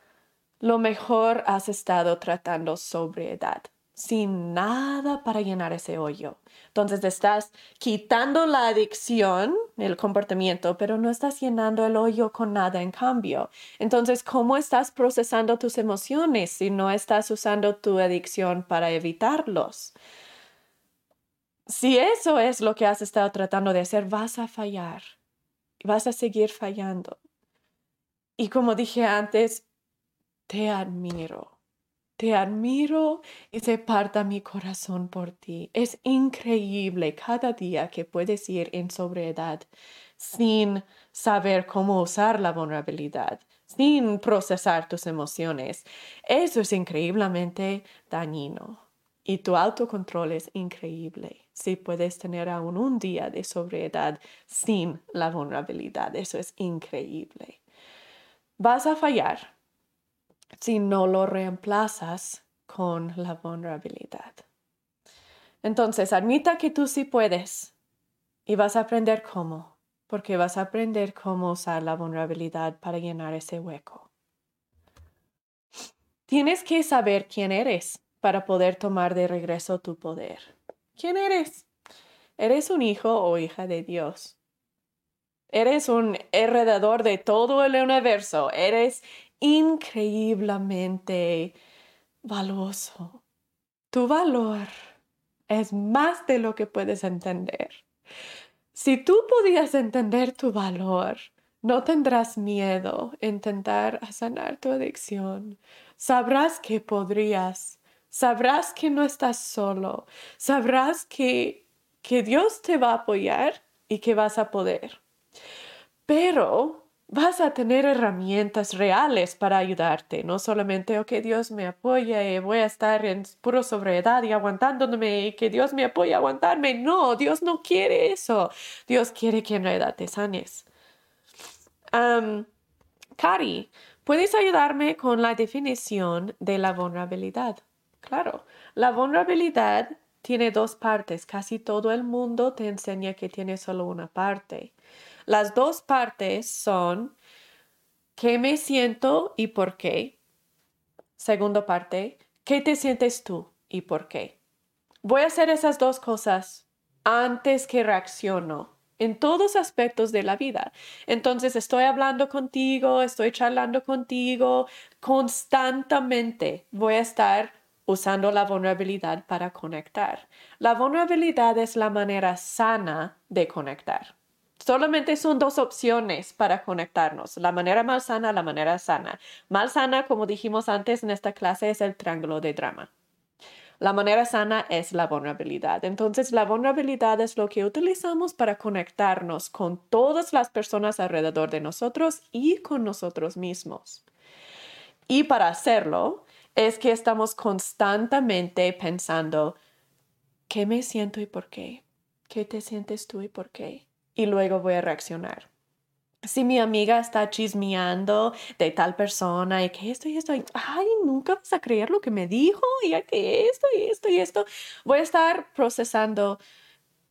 lo mejor has estado tratando sobriedad sin nada para llenar ese hoyo. Entonces estás quitando la adicción, el comportamiento, pero no estás llenando el hoyo con nada en cambio. Entonces, ¿cómo estás procesando tus emociones si no estás usando tu adicción para evitarlos? Si eso es lo que has estado tratando de hacer, vas a fallar. Vas a seguir fallando. Y como dije antes, te admiro te admiro y se parta mi corazón por ti. Es increíble cada día que puedes ir en sobriedad sin saber cómo usar la vulnerabilidad, sin procesar tus emociones. Eso es increíblemente dañino. Y tu autocontrol es increíble. Si puedes tener aún un día de sobriedad sin la vulnerabilidad, eso es increíble. Vas a fallar, si no lo reemplazas con la vulnerabilidad. Entonces, admita que tú sí puedes y vas a aprender cómo, porque vas a aprender cómo usar la vulnerabilidad para llenar ese hueco. Tienes que saber quién eres para poder tomar de regreso tu poder. ¿Quién eres? Eres un hijo o hija de Dios. Eres un heredador de todo el universo. Eres increíblemente valioso. Tu valor es más de lo que puedes entender. Si tú podías entender tu valor, no tendrás miedo intentar sanar tu adicción. Sabrás que podrías. Sabrás que no estás solo. Sabrás que, que Dios te va a apoyar y que vas a poder. Pero vas a tener herramientas reales para ayudarte, no solamente, ok, Dios me apoya y voy a estar en puro sobriedad y aguantándome y que Dios me apoye a aguantarme. No, Dios no quiere eso. Dios quiere que en realidad te sanes. Cari, ¿puedes ayudarme con la definición de la vulnerabilidad? Claro, la vulnerabilidad tiene dos partes. Casi todo el mundo te enseña que tiene solo una parte. Las dos partes son qué me siento y por qué. Segunda parte, qué te sientes tú y por qué. Voy a hacer esas dos cosas antes que reacciono en todos aspectos de la vida. Entonces estoy hablando contigo, estoy charlando contigo, constantemente voy a estar usando la vulnerabilidad para conectar. La vulnerabilidad es la manera sana de conectar. Solamente son dos opciones para conectarnos, la manera más sana, la manera sana. Mal sana, como dijimos antes en esta clase, es el triángulo de drama. La manera sana es la vulnerabilidad. Entonces, la vulnerabilidad es lo que utilizamos para conectarnos con todas las personas alrededor de nosotros y con nosotros mismos. Y para hacerlo, es que estamos constantemente pensando, ¿qué me siento y por qué? ¿Qué te sientes tú y por qué? Y luego voy a reaccionar. Si mi amiga está chismeando de tal persona y que esto y esto, ay, nunca vas a creer lo que me dijo y que esto y esto y esto, voy a estar procesando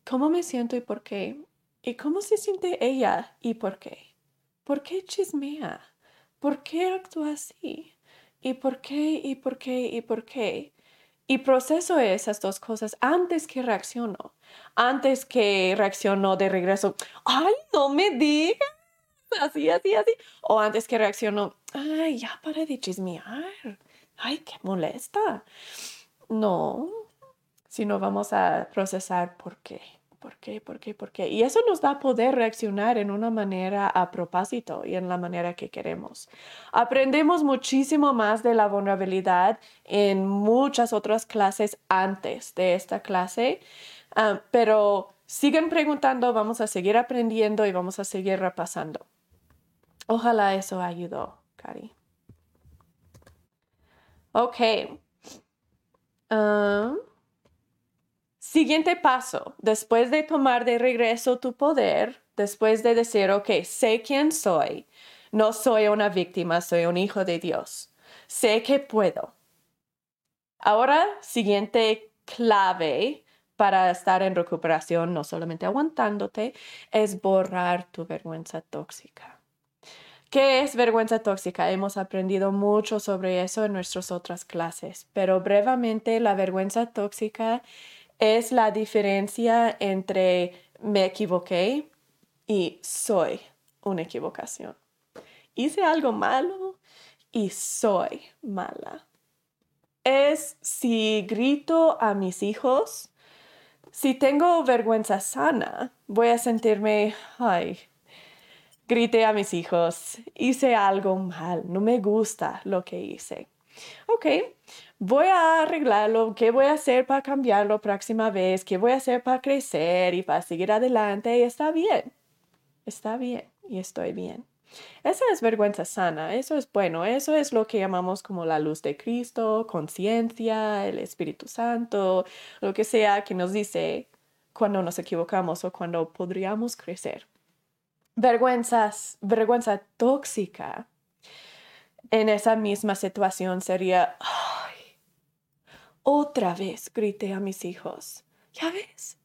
cómo me siento y por qué. ¿Y cómo se siente ella y por qué? ¿Por qué chismea? ¿Por qué actúa así? ¿Y por qué? ¿Y por qué? ¿Y por qué? Y proceso esas dos cosas antes que reacciono. Antes que reacciono de regreso, ay, no me digas, así, así, así. O antes que reacciono, ay, ya para de chismear. Ay, qué molesta. No, sino vamos a procesar por qué. ¿Por qué? ¿Por qué? ¿Por qué? Y eso nos da poder reaccionar en una manera a propósito y en la manera que queremos. Aprendemos muchísimo más de la vulnerabilidad en muchas otras clases antes de esta clase, ah, pero siguen preguntando, vamos a seguir aprendiendo y vamos a seguir repasando. Ojalá eso ayudó, Cari. Ok. Ah, Siguiente paso, después de tomar de regreso tu poder, después de decir, ok, sé quién soy, no soy una víctima, soy un hijo de Dios, sé que puedo. Ahora, siguiente clave para estar en recuperación, no solamente aguantándote, es borrar tu vergüenza tóxica. ¿Qué es vergüenza tóxica? Hemos aprendido mucho sobre eso en nuestras otras clases, pero brevemente la vergüenza tóxica es la diferencia entre me equivoqué y soy una equivocación. Hice algo malo y soy mala. Es si grito a mis hijos, si tengo vergüenza sana, voy a sentirme, ay, grité a mis hijos, hice algo mal, no me gusta lo que hice. Ok, voy a arreglarlo, qué voy a hacer para cambiarlo próxima vez, qué voy a hacer para crecer y para seguir adelante y está bien. Está bien y estoy bien. Esa es vergüenza sana, eso es bueno, eso es lo que llamamos como la luz de Cristo, conciencia, el Espíritu Santo, lo que sea que nos dice cuando nos equivocamos o cuando podríamos crecer. Vergüenzas, vergüenza tóxica en esa misma situación sería, otra vez grité a mis hijos. Ya ves,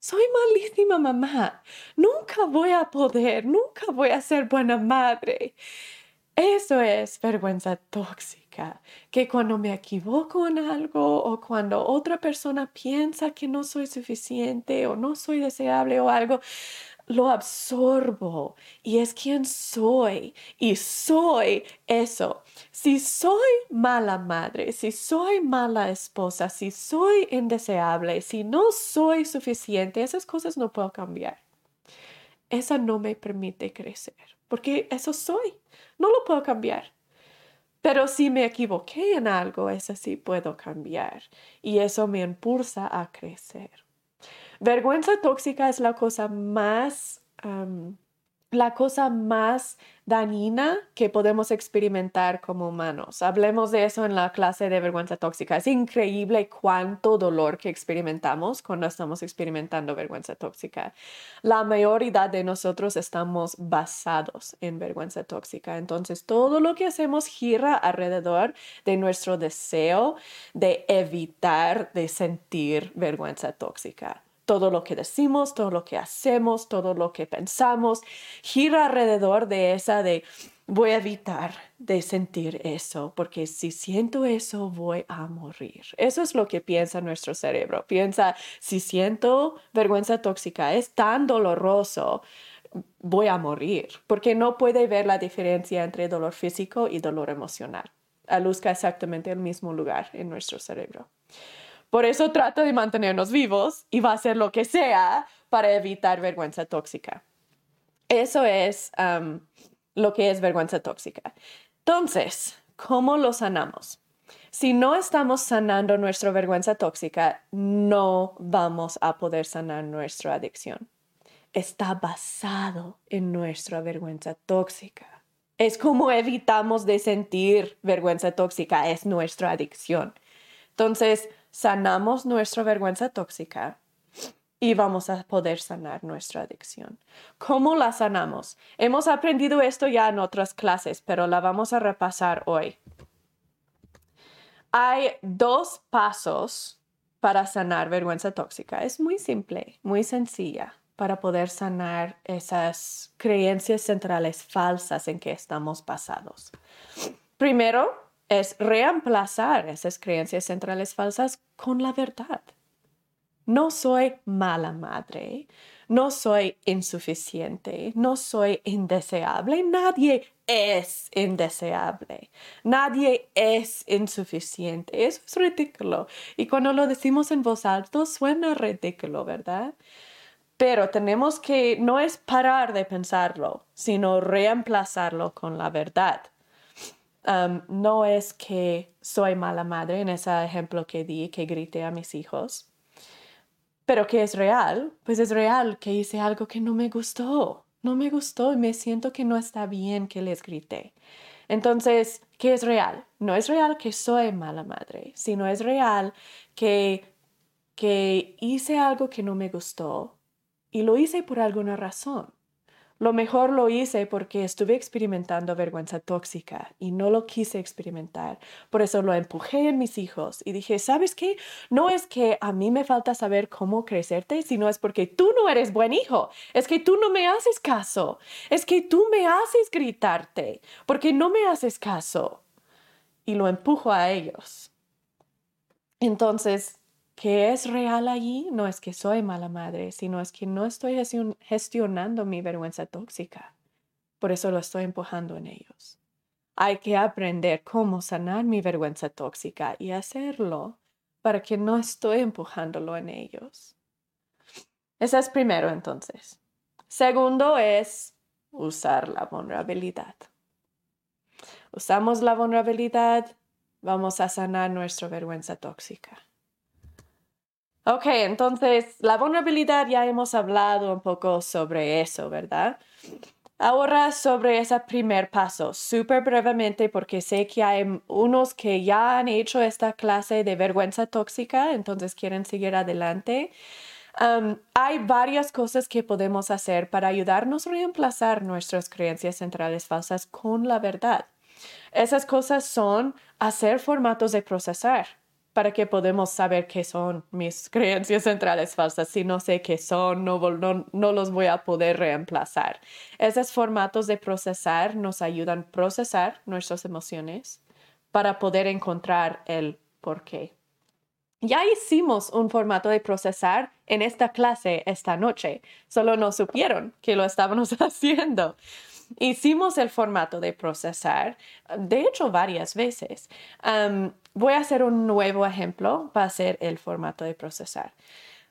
soy malísima mamá. Nunca voy a poder, nunca voy a ser buena madre. Eso es vergüenza tóxica, que cuando me equivoco en algo o cuando otra persona piensa que no soy suficiente o no soy deseable o algo, lo absorbo y es quien soy y soy eso. Si soy mala madre, si soy mala esposa, si soy indeseable, si no soy suficiente, esas cosas no puedo cambiar. Esa no me permite crecer, porque eso soy. No lo puedo cambiar. Pero si me equivoqué en algo, eso sí puedo cambiar y eso me impulsa a crecer. Vergüenza tóxica es la cosa más, la cosa más dañina que podemos experimentar como humanos. Hablemos de eso en la clase de vergüenza tóxica. Es increíble cuánto dolor que experimentamos cuando estamos experimentando vergüenza tóxica. La mayoría de nosotros estamos basados en vergüenza tóxica. Entonces, todo lo que hacemos gira alrededor de nuestro deseo de evitar de sentir vergüenza tóxica todo lo que decimos, todo lo que hacemos, todo lo que pensamos, gira alrededor de esa de voy a evitar de sentir eso, porque si siento eso voy a morir. Eso es lo que piensa nuestro cerebro. Piensa, si siento vergüenza tóxica, es tan doloroso, voy a morir, porque no puede ver la diferencia entre dolor físico y dolor emocional. Alusca exactamente el mismo lugar en nuestro cerebro. Por eso trata de mantenernos vivos y va a hacer lo que sea para evitar vergüenza tóxica. Eso es lo que es vergüenza tóxica. Entonces, ¿cómo lo sanamos? Si no estamos sanando nuestra vergüenza tóxica, no vamos a poder sanar nuestra adicción. Está basado en nuestra vergüenza tóxica. Es como evitamos de sentir vergüenza tóxica, es nuestra adicción. Entonces, sanamos nuestra vergüenza tóxica y vamos a poder sanar nuestra adicción. ¿Cómo la sanamos? Hemos aprendido esto ya en otras clases, pero la vamos a repasar hoy. Hay dos pasos para sanar vergüenza tóxica. Es muy simple, muy sencilla para poder sanar esas creencias centrales falsas en que estamos basados. Primero, es reemplazar esas creencias centrales falsas con la verdad. No soy mala madre, no soy insuficiente, no soy indeseable, nadie es indeseable, nadie es insuficiente. Eso es ridículo. Y cuando lo decimos en voz alta suena ridículo, ¿verdad? Pero tenemos que no es parar de pensarlo, sino reemplazarlo con la verdad no es que soy mala madre en ese ejemplo que di, que grité a mis hijos, pero que es real, pues es real que hice algo que no me gustó, no me gustó y me siento que no está bien que les grité. Entonces, ¿qué es real? No es real que soy mala madre, sino es real que, que hice algo que no me gustó y lo hice por alguna razón. Lo mejor lo hice porque estuve experimentando vergüenza tóxica y no lo quise experimentar. Por eso lo empujé en mis hijos y dije, ¿sabes qué? No es que a mí me falta saber cómo crecerte, sino es porque tú no eres buen hijo. Es que tú no me haces caso. Es que tú me haces gritarte porque no me haces caso. Y lo empujo a ellos. Entonces, que es real allí no es que soy mala madre, sino es que no estoy gestionando mi vergüenza tóxica. Por eso lo estoy empujando en ellos. Hay que aprender cómo sanar mi vergüenza tóxica y hacerlo para que no estoy empujándolo en ellos. Ese es primero entonces. Segundo es usar la vulnerabilidad. Usamos la vulnerabilidad, vamos a sanar nuestra vergüenza tóxica. Ok, entonces la vulnerabilidad ya hemos hablado un poco sobre eso, ¿verdad? Ahora sobre ese primer paso, súper brevemente, porque sé que hay unos que ya han hecho esta clase de vergüenza tóxica, entonces quieren seguir adelante. Um, hay varias cosas que podemos hacer para ayudarnos a reemplazar nuestras creencias centrales falsas con la verdad. Esas cosas son hacer formatos de procesar para que podamos saber qué son mis creencias centrales falsas. Si no sé qué son, no, los voy a poder reemplazar. Esos formatos de procesar nos ayudan a procesar nuestras emociones para poder encontrar el por qué. Ya hicimos un formato de procesar en esta clase esta noche, solo no supieron que lo estábamos haciendo. Hicimos el formato de procesar, de hecho, varias veces. Voy a hacer un nuevo ejemplo para hacer el formato de procesar.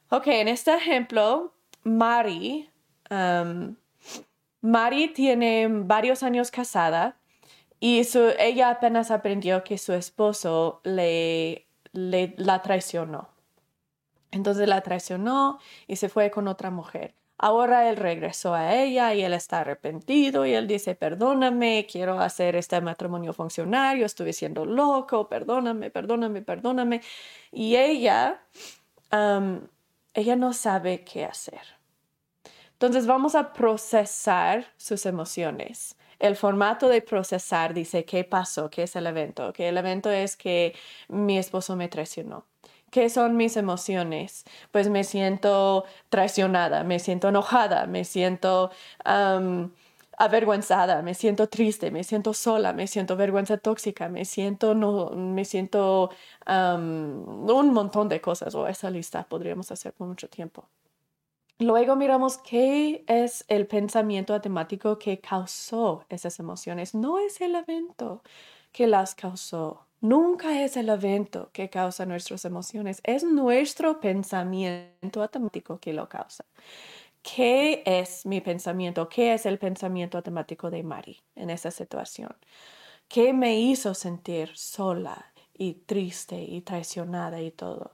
Ok, en este ejemplo, Mari, Mari tiene varios años casada y ella apenas aprendió que su esposo le, le, la traicionó. Entonces la traicionó y se fue con otra mujer. Ahora él regresó a ella y él está arrepentido y él dice, perdóname, quiero hacer este matrimonio funcionario, estuve siendo loco, perdóname, perdóname, perdóname. Y ella, ella no sabe qué hacer. Entonces vamos a procesar sus emociones. El formato de procesar dice qué pasó, qué es el evento, que el evento es que mi esposo me traicionó. ¿Qué son mis emociones? Pues me siento traicionada, me siento enojada, me siento avergüenzada, me siento triste, me siento sola, me siento vergüenza tóxica, me siento, no, me siento un montón de cosas, o esa lista podríamos hacer por mucho tiempo. Luego miramos qué es el pensamiento automático que causó esas emociones. No es el evento que las causó. Nunca es el evento que causa nuestras emociones, es nuestro pensamiento automático que lo causa. ¿Qué es mi pensamiento? ¿Qué es el pensamiento automático de Mari en esa situación? ¿Qué me hizo sentir sola y triste y traicionada y todo?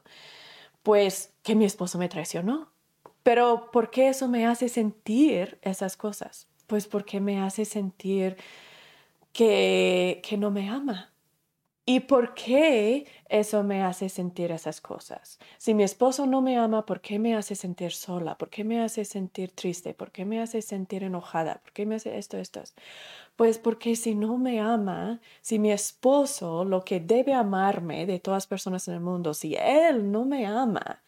Pues que mi esposo me traicionó. Pero ¿por qué eso me hace sentir esas cosas? Pues porque me hace sentir que, que no me ama, ¿Y por qué eso me hace sentir esas cosas? Si mi esposo no me ama, ¿por qué me hace sentir sola? ¿Por qué me hace sentir triste? ¿Por qué me hace sentir enojada? ¿Por qué me hace esto, esto? Pues porque si no me ama, si mi esposo, lo que debe amarme de todas personas en el mundo, si él no me ama,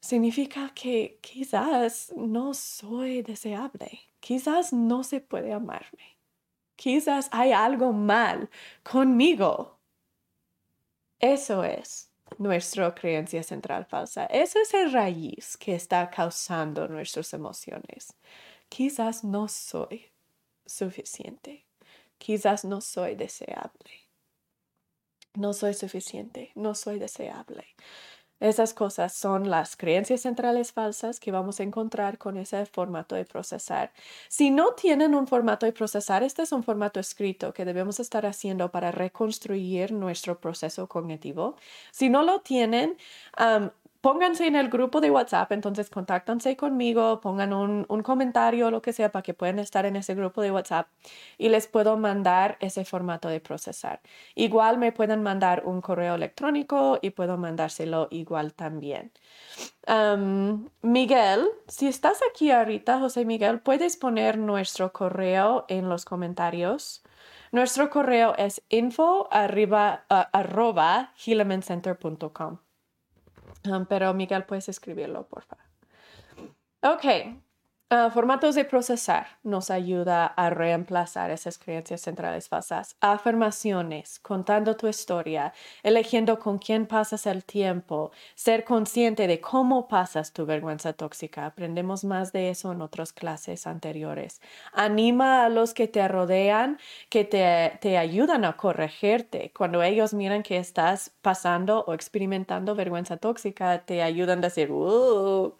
significa que quizás no soy deseable. Quizás no se puede amarme. Quizás hay algo mal conmigo eso es nuestra creencia central falsa. Eso es el raíz que está causando nuestras emociones. Quizás no soy suficiente. Quizás no soy deseable. No soy suficiente. No soy deseable. Esas cosas son las creencias centrales falsas que vamos a encontrar con ese formato de procesar. Si no tienen un formato de procesar, este es un formato escrito que debemos estar haciendo para reconstruir nuestro proceso cognitivo. Si no lo tienen, pónganse en el grupo de WhatsApp, entonces contáctanse conmigo, pongan un, comentario o lo que sea para que puedan estar en ese grupo de WhatsApp y les puedo mandar ese formato de procesar. Igual me pueden mandar un correo electrónico y puedo mandárselo igual también. Miguel, si estás aquí ahorita, José Miguel, puedes poner nuestro correo en los comentarios. Nuestro correo es info arroba pero Miguel, puedes escribirlo, por favor. Ok, Ah, formatos de procesar nos ayuda a reemplazar esas creencias centrales falsas. Afirmaciones, contando tu historia, eligiendo con quién pasas el tiempo, ser consciente de cómo pasas tu vergüenza tóxica. Aprendemos más de eso en otras clases anteriores. Anima a los que te rodean, que te, te ayudan a corregirte. Cuando ellos miran que estás pasando o experimentando vergüenza tóxica, te ayudan a decir, uh,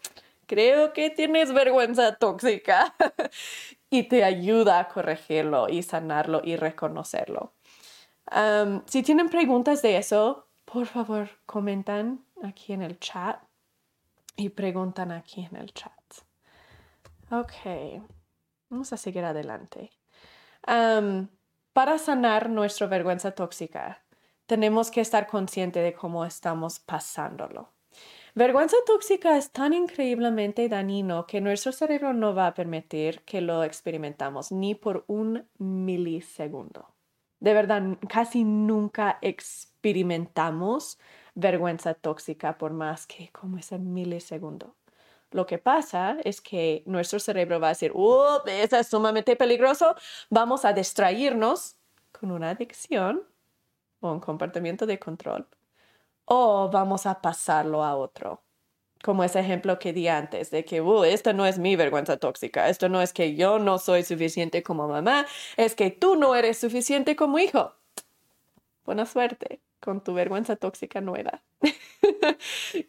creo que tienes vergüenza tóxica y te ayuda a corregirlo y sanarlo y reconocerlo. si tienen preguntas de eso, por favor, comentan aquí en el chat y preguntan aquí en el chat. Ok, vamos a seguir adelante. para sanar nuestra vergüenza tóxica, tenemos que estar conscientes de cómo estamos pasándolo. Vergüenza tóxica es tan increíblemente dañino que nuestro cerebro no va a permitir que lo experimentamos ni por un milisegundo. De verdad, casi nunca experimentamos vergüenza tóxica por más que como ese milisegundo. Lo que pasa es que nuestro cerebro va a decir, ¡Oh, eso es sumamente peligroso! Vamos a distraernos con una adicción o un comportamiento de control o vamos a pasarlo a otro. Como ese ejemplo que di antes, de que, uh, esta no es mi vergüenza tóxica, esto no es que yo no soy suficiente como mamá, es que tú no eres suficiente como hijo. Buena suerte con tu vergüenza tóxica nueva.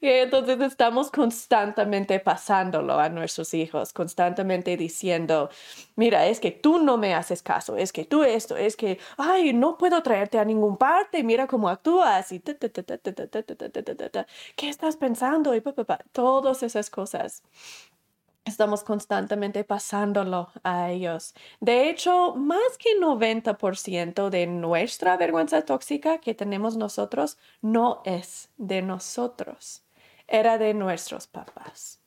entonces estamos constantemente pasándolo a nuestros hijos, constantemente diciendo, mira, es que tú no me haces caso, es que tú esto, es que, ay, no puedo traerte a ningún parte, mira cómo actúas y ¿qué estás pensando? Y todas esas cosas estamos constantemente pasándolo a ellos. De hecho, más que 90% de nuestra vergüenza tóxica que tenemos nosotros no es de nosotros, era de nuestros papás,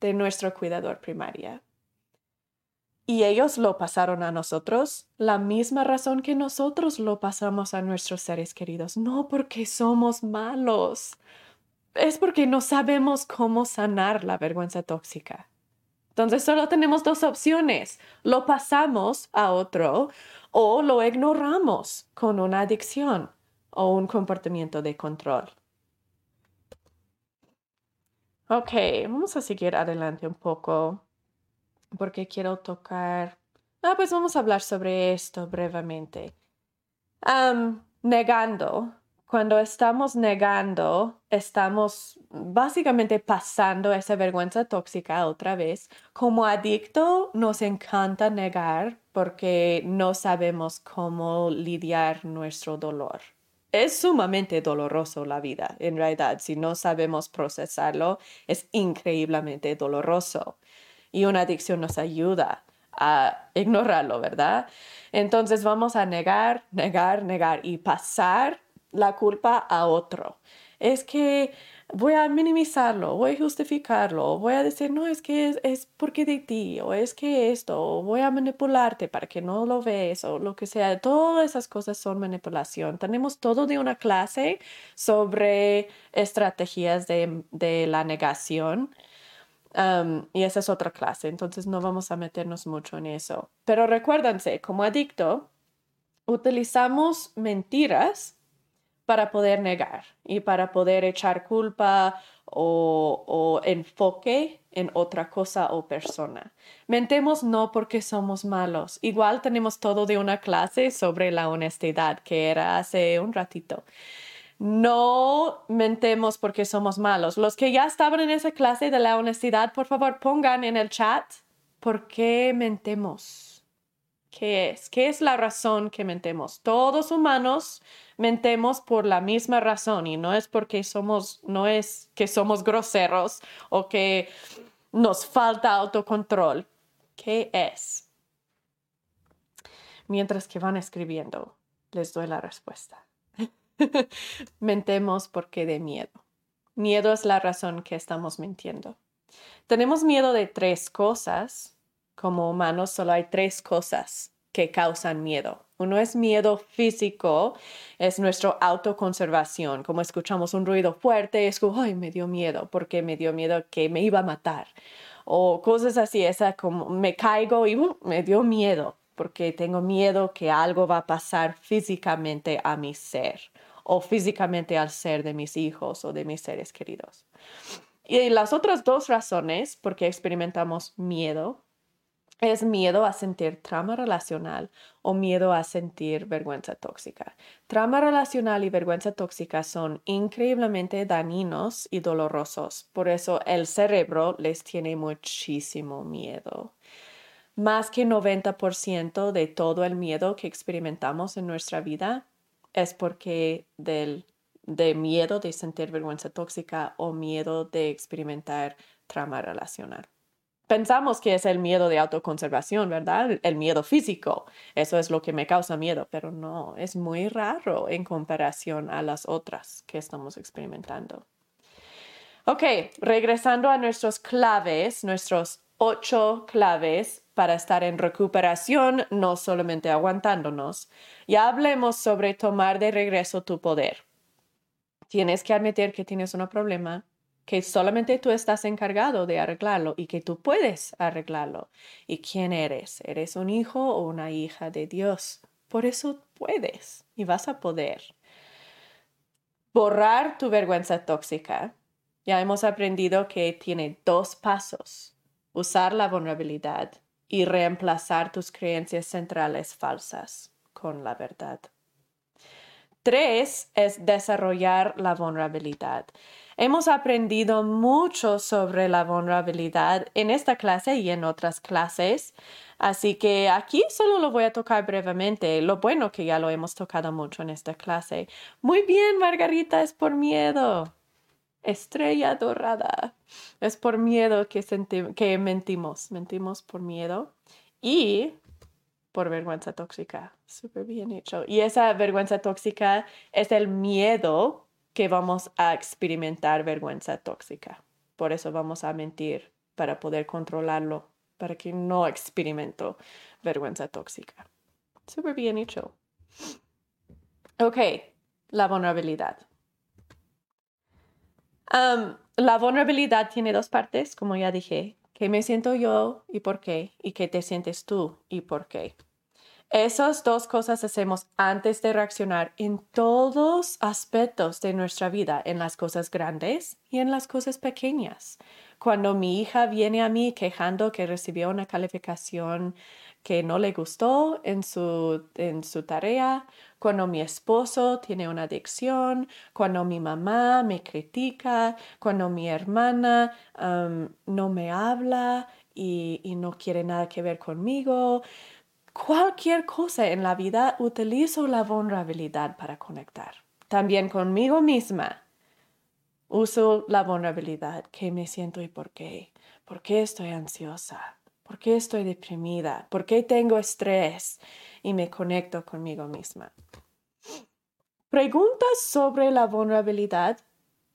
de nuestro cuidador primaria. Y ellos lo pasaron a nosotros, la misma razón que nosotros lo pasamos a nuestros seres queridos, no porque somos malos, es porque no sabemos cómo sanar la vergüenza tóxica. Entonces solo tenemos dos opciones. Lo pasamos a otro o lo ignoramos con una adicción o un comportamiento de control. Ok, vamos a seguir adelante un poco porque quiero tocar... Ah, pues vamos a hablar sobre esto brevemente. negando cuando estamos negando, estamos básicamente pasando esa vergüenza tóxica otra vez. Como adicto nos encanta negar porque no sabemos cómo lidiar nuestro dolor. Es sumamente doloroso la vida, en realidad. Si no sabemos procesarlo, es increíblemente doloroso. Y una adicción nos ayuda a ignorarlo, ¿verdad? Entonces vamos a negar, negar, negar y pasar la culpa a otro. Es que voy a minimizarlo, voy a justificarlo, voy a decir, no, es que es, porque de ti, o es que esto, o voy a manipularte para que no lo ves, o lo que sea. Todas esas cosas son manipulación. Tenemos todo de una clase sobre estrategias de, la negación. Um, y esa es otra clase, entonces no vamos a meternos mucho en eso. Pero recuérdense, como adicto, utilizamos mentiras para poder negar y para poder echar culpa o, enfoque en otra cosa o persona. Mentemos no porque somos malos. Igual tenemos todo de una clase sobre la honestidad que era hace un ratito. No mentemos porque somos malos. Los que ya estaban en esa clase de la honestidad, por favor pongan en el chat por qué mentemos. ¿Qué es? ¿Qué es la razón que mentemos? Todos humanos mentemos por la misma razón y no es porque somos, no es que somos groseros o que nos falta autocontrol. ¿Qué es? Mientras que van escribiendo, les doy la respuesta. Mentemos porque de miedo. Miedo es la razón que estamos mintiendo. Tenemos miedo de tres cosas. Como humanos solo hay tres cosas que causan miedo. Uno es miedo físico, es nuestra autoconservación. Como escuchamos un ruido fuerte, es como, ay, me dio miedo, porque me dio miedo que me iba a matar. O cosas así, esa como me caigo y uh, me dio miedo, porque tengo miedo que algo va a pasar físicamente a mi ser o físicamente al ser de mis hijos o de mis seres queridos. Y las otras dos razones por qué experimentamos miedo es miedo a sentir trauma relacional o miedo a sentir vergüenza tóxica. Trauma relacional y vergüenza tóxica son increíblemente dañinos y dolorosos, por eso el cerebro les tiene muchísimo miedo. Más que 90% de todo el miedo que experimentamos en nuestra vida es porque del de miedo de sentir vergüenza tóxica o miedo de experimentar trauma relacional pensamos que es el miedo de autoconservación, ¿verdad? El miedo físico. Eso es lo que me causa miedo, pero no, es muy raro en comparación a las otras que estamos experimentando. Ok, regresando a nuestros claves, nuestros ocho claves para estar en recuperación, no solamente aguantándonos. Ya hablemos sobre tomar de regreso tu poder. Tienes que admitir que tienes un problema, que solamente tú estás encargado de arreglarlo y que tú puedes arreglarlo. ¿Y quién eres? ¿Eres un hijo o una hija de Dios? Por eso puedes y vas a poder. borrar tu vergüenza tóxica. Ya hemos aprendido que tiene dos pasos. Usar la vulnerabilidad y reemplazar tus creencias centrales falsas con la verdad. Tres es desarrollar la vulnerabilidad. Hemos aprendido mucho sobre la vulnerabilidad en esta clase y en otras clases, así que aquí solo lo voy a tocar brevemente. Lo bueno que ya lo hemos tocado mucho en esta clase. Muy bien, Margarita, es por miedo. Estrella dorada. Es por miedo que, que mentimos. Mentimos por miedo y por vergüenza tóxica. Súper bien hecho. Y esa vergüenza tóxica es el miedo que vamos a experimentar vergüenza tóxica. Por eso vamos a mentir para poder controlarlo, para que no experimento vergüenza tóxica. Súper bien hecho. Ok, la vulnerabilidad. la vulnerabilidad tiene dos partes, como ya dije. ¿Qué me siento yo y por qué? ¿Y qué te sientes tú y por qué? Esas dos cosas hacemos antes de reaccionar en todos aspectos de nuestra vida, en las cosas grandes y en las cosas pequeñas. Cuando mi hija viene a mí quejando que recibió una calificación que no le gustó en su, en su tarea, cuando mi esposo tiene una adicción, cuando mi mamá me critica, cuando mi hermana no me habla y, y no quiere nada que ver conmigo, cualquier cosa en la vida utilizo la vulnerabilidad para conectar. También conmigo misma uso la vulnerabilidad, qué me siento y por qué. ¿Por qué estoy ansiosa? ¿Por qué estoy deprimida? ¿Por qué tengo estrés? Y me conecto conmigo misma. Preguntas sobre la vulnerabilidad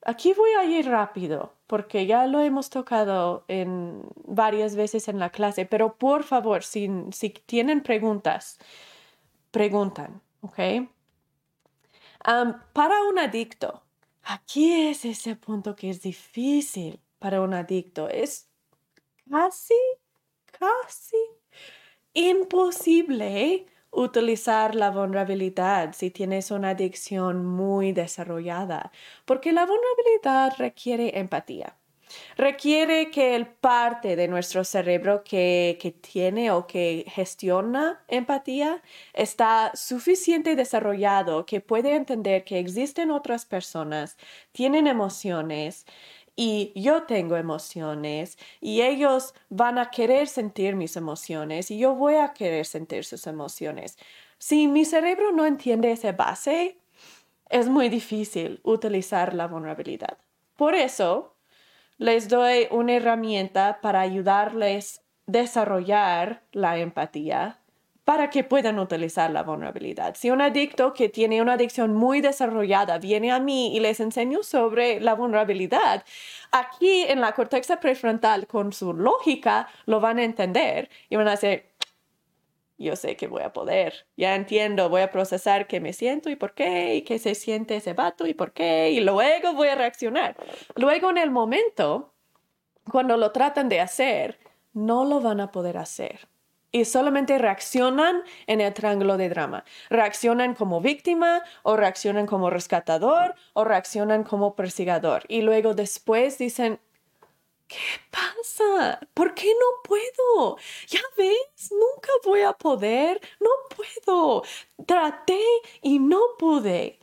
Aquí voy a ir rápido porque ya lo hemos tocado en varias veces en la clase, pero por favor, si, si tienen preguntas, preguntan, ¿ok? para un adicto, aquí es ese punto que es difícil para un adicto. Es casi, casi imposible utilizar la vulnerabilidad si tienes una adicción muy desarrollada, porque la vulnerabilidad requiere empatía. Requiere que el parte de nuestro cerebro que, que tiene o que gestiona empatía está suficiente desarrollado que puede entender que existen otras personas, tienen emociones y yo tengo emociones y ellos van a querer sentir mis emociones y yo voy a querer sentir sus emociones. Si mi cerebro no entiende esa base, es muy difícil utilizar la vulnerabilidad. Por eso, les doy una herramienta para ayudarles a desarrollar la empatía para que puedan utilizar la vulnerabilidad. Si un adicto que tiene una adicción muy desarrollada viene a mí y les enseño sobre la vulnerabilidad, aquí en la corteza prefrontal con su lógica lo van a entender y van a decir, yo sé que voy a poder, ya entiendo, voy a procesar qué me siento y por qué, y qué se siente ese vato y por qué, y luego voy a reaccionar. Luego en el momento, cuando lo tratan de hacer, no lo van a poder hacer y solamente reaccionan en el triángulo de drama. Reaccionan como víctima o reaccionan como rescatador o reaccionan como persigador. Y luego después dicen, ¿qué pasa? ¿Por qué no puedo? Ya ves, nunca voy a poder, no puedo. Traté y no pude.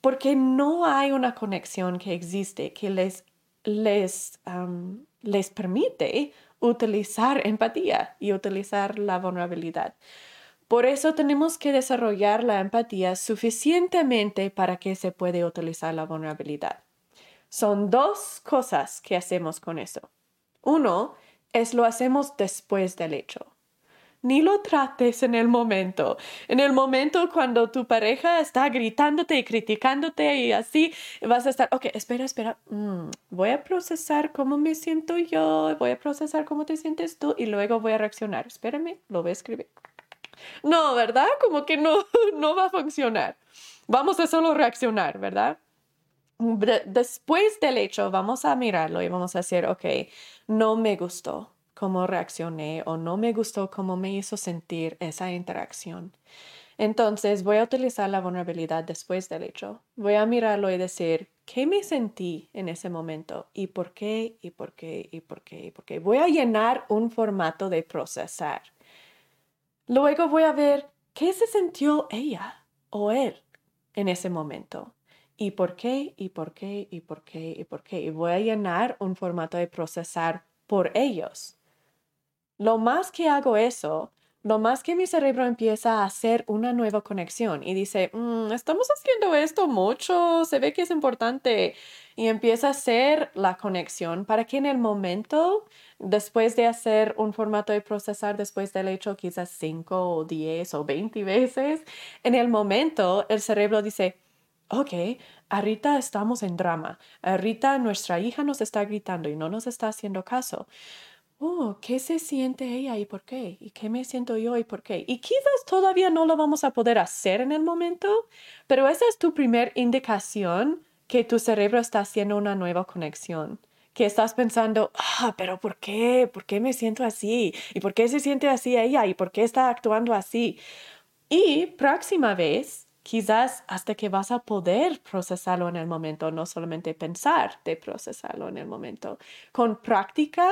Porque no hay una conexión que existe que les, les, les permite utilizar empatía y utilizar la vulnerabilidad. Por eso tenemos que desarrollar la empatía suficientemente para que se pueda utilizar la vulnerabilidad. Son dos cosas que hacemos con eso. Uno es lo hacemos después del hecho ni lo trates en el momento. En el momento cuando tu pareja está gritándote y criticándote y así, vas a estar, ok, espera, espera, mm, voy a procesar cómo me siento yo, voy a procesar cómo te sientes tú y luego voy a reaccionar. Espérame, lo voy a escribir. No, ¿verdad? Como que no, no va a funcionar. Vamos a solo reaccionar, ¿verdad? Después del hecho, vamos a mirarlo y vamos a decir, ok, no me gustó cómo reaccioné o no me gustó cómo me hizo sentir esa interacción. Entonces voy a utilizar la vulnerabilidad después del hecho. Voy a mirarlo y decir, ¿qué me sentí en ese momento? ¿Y por qué? ¿Y por qué? ¿Y por qué? ¿Y por qué? Voy a llenar un formato de procesar. Luego voy a ver qué se sintió ella o él en ese momento. ¿Y por qué? ¿Y por qué? ¿Y por qué? ¿Y por qué? Y voy a llenar un formato de procesar por ellos. Lo más que hago eso, lo más que mi cerebro empieza a hacer una nueva conexión y dice, mm, estamos haciendo esto mucho, se ve que es importante. Y empieza a hacer la conexión para que en el momento, después de hacer un formato de procesar, después del hecho quizás 5 o 10 o 20 veces, en el momento el cerebro dice, ok, ahorita estamos en drama, ahorita nuestra hija nos está gritando y no nos está haciendo caso oh, ¿qué se siente ella y por qué? ¿Y qué me siento yo y por qué? Y quizás todavía no lo vamos a poder hacer en el momento, pero esa es tu primer indicación que tu cerebro está haciendo una nueva conexión. Que estás pensando, ah, pero ¿por qué? ¿Por qué me siento así? ¿Y por qué se siente así ella? ¿Y por qué está actuando así? Y próxima vez, quizás hasta que vas a poder procesarlo en el momento, no solamente pensar de procesarlo en el momento. Con práctica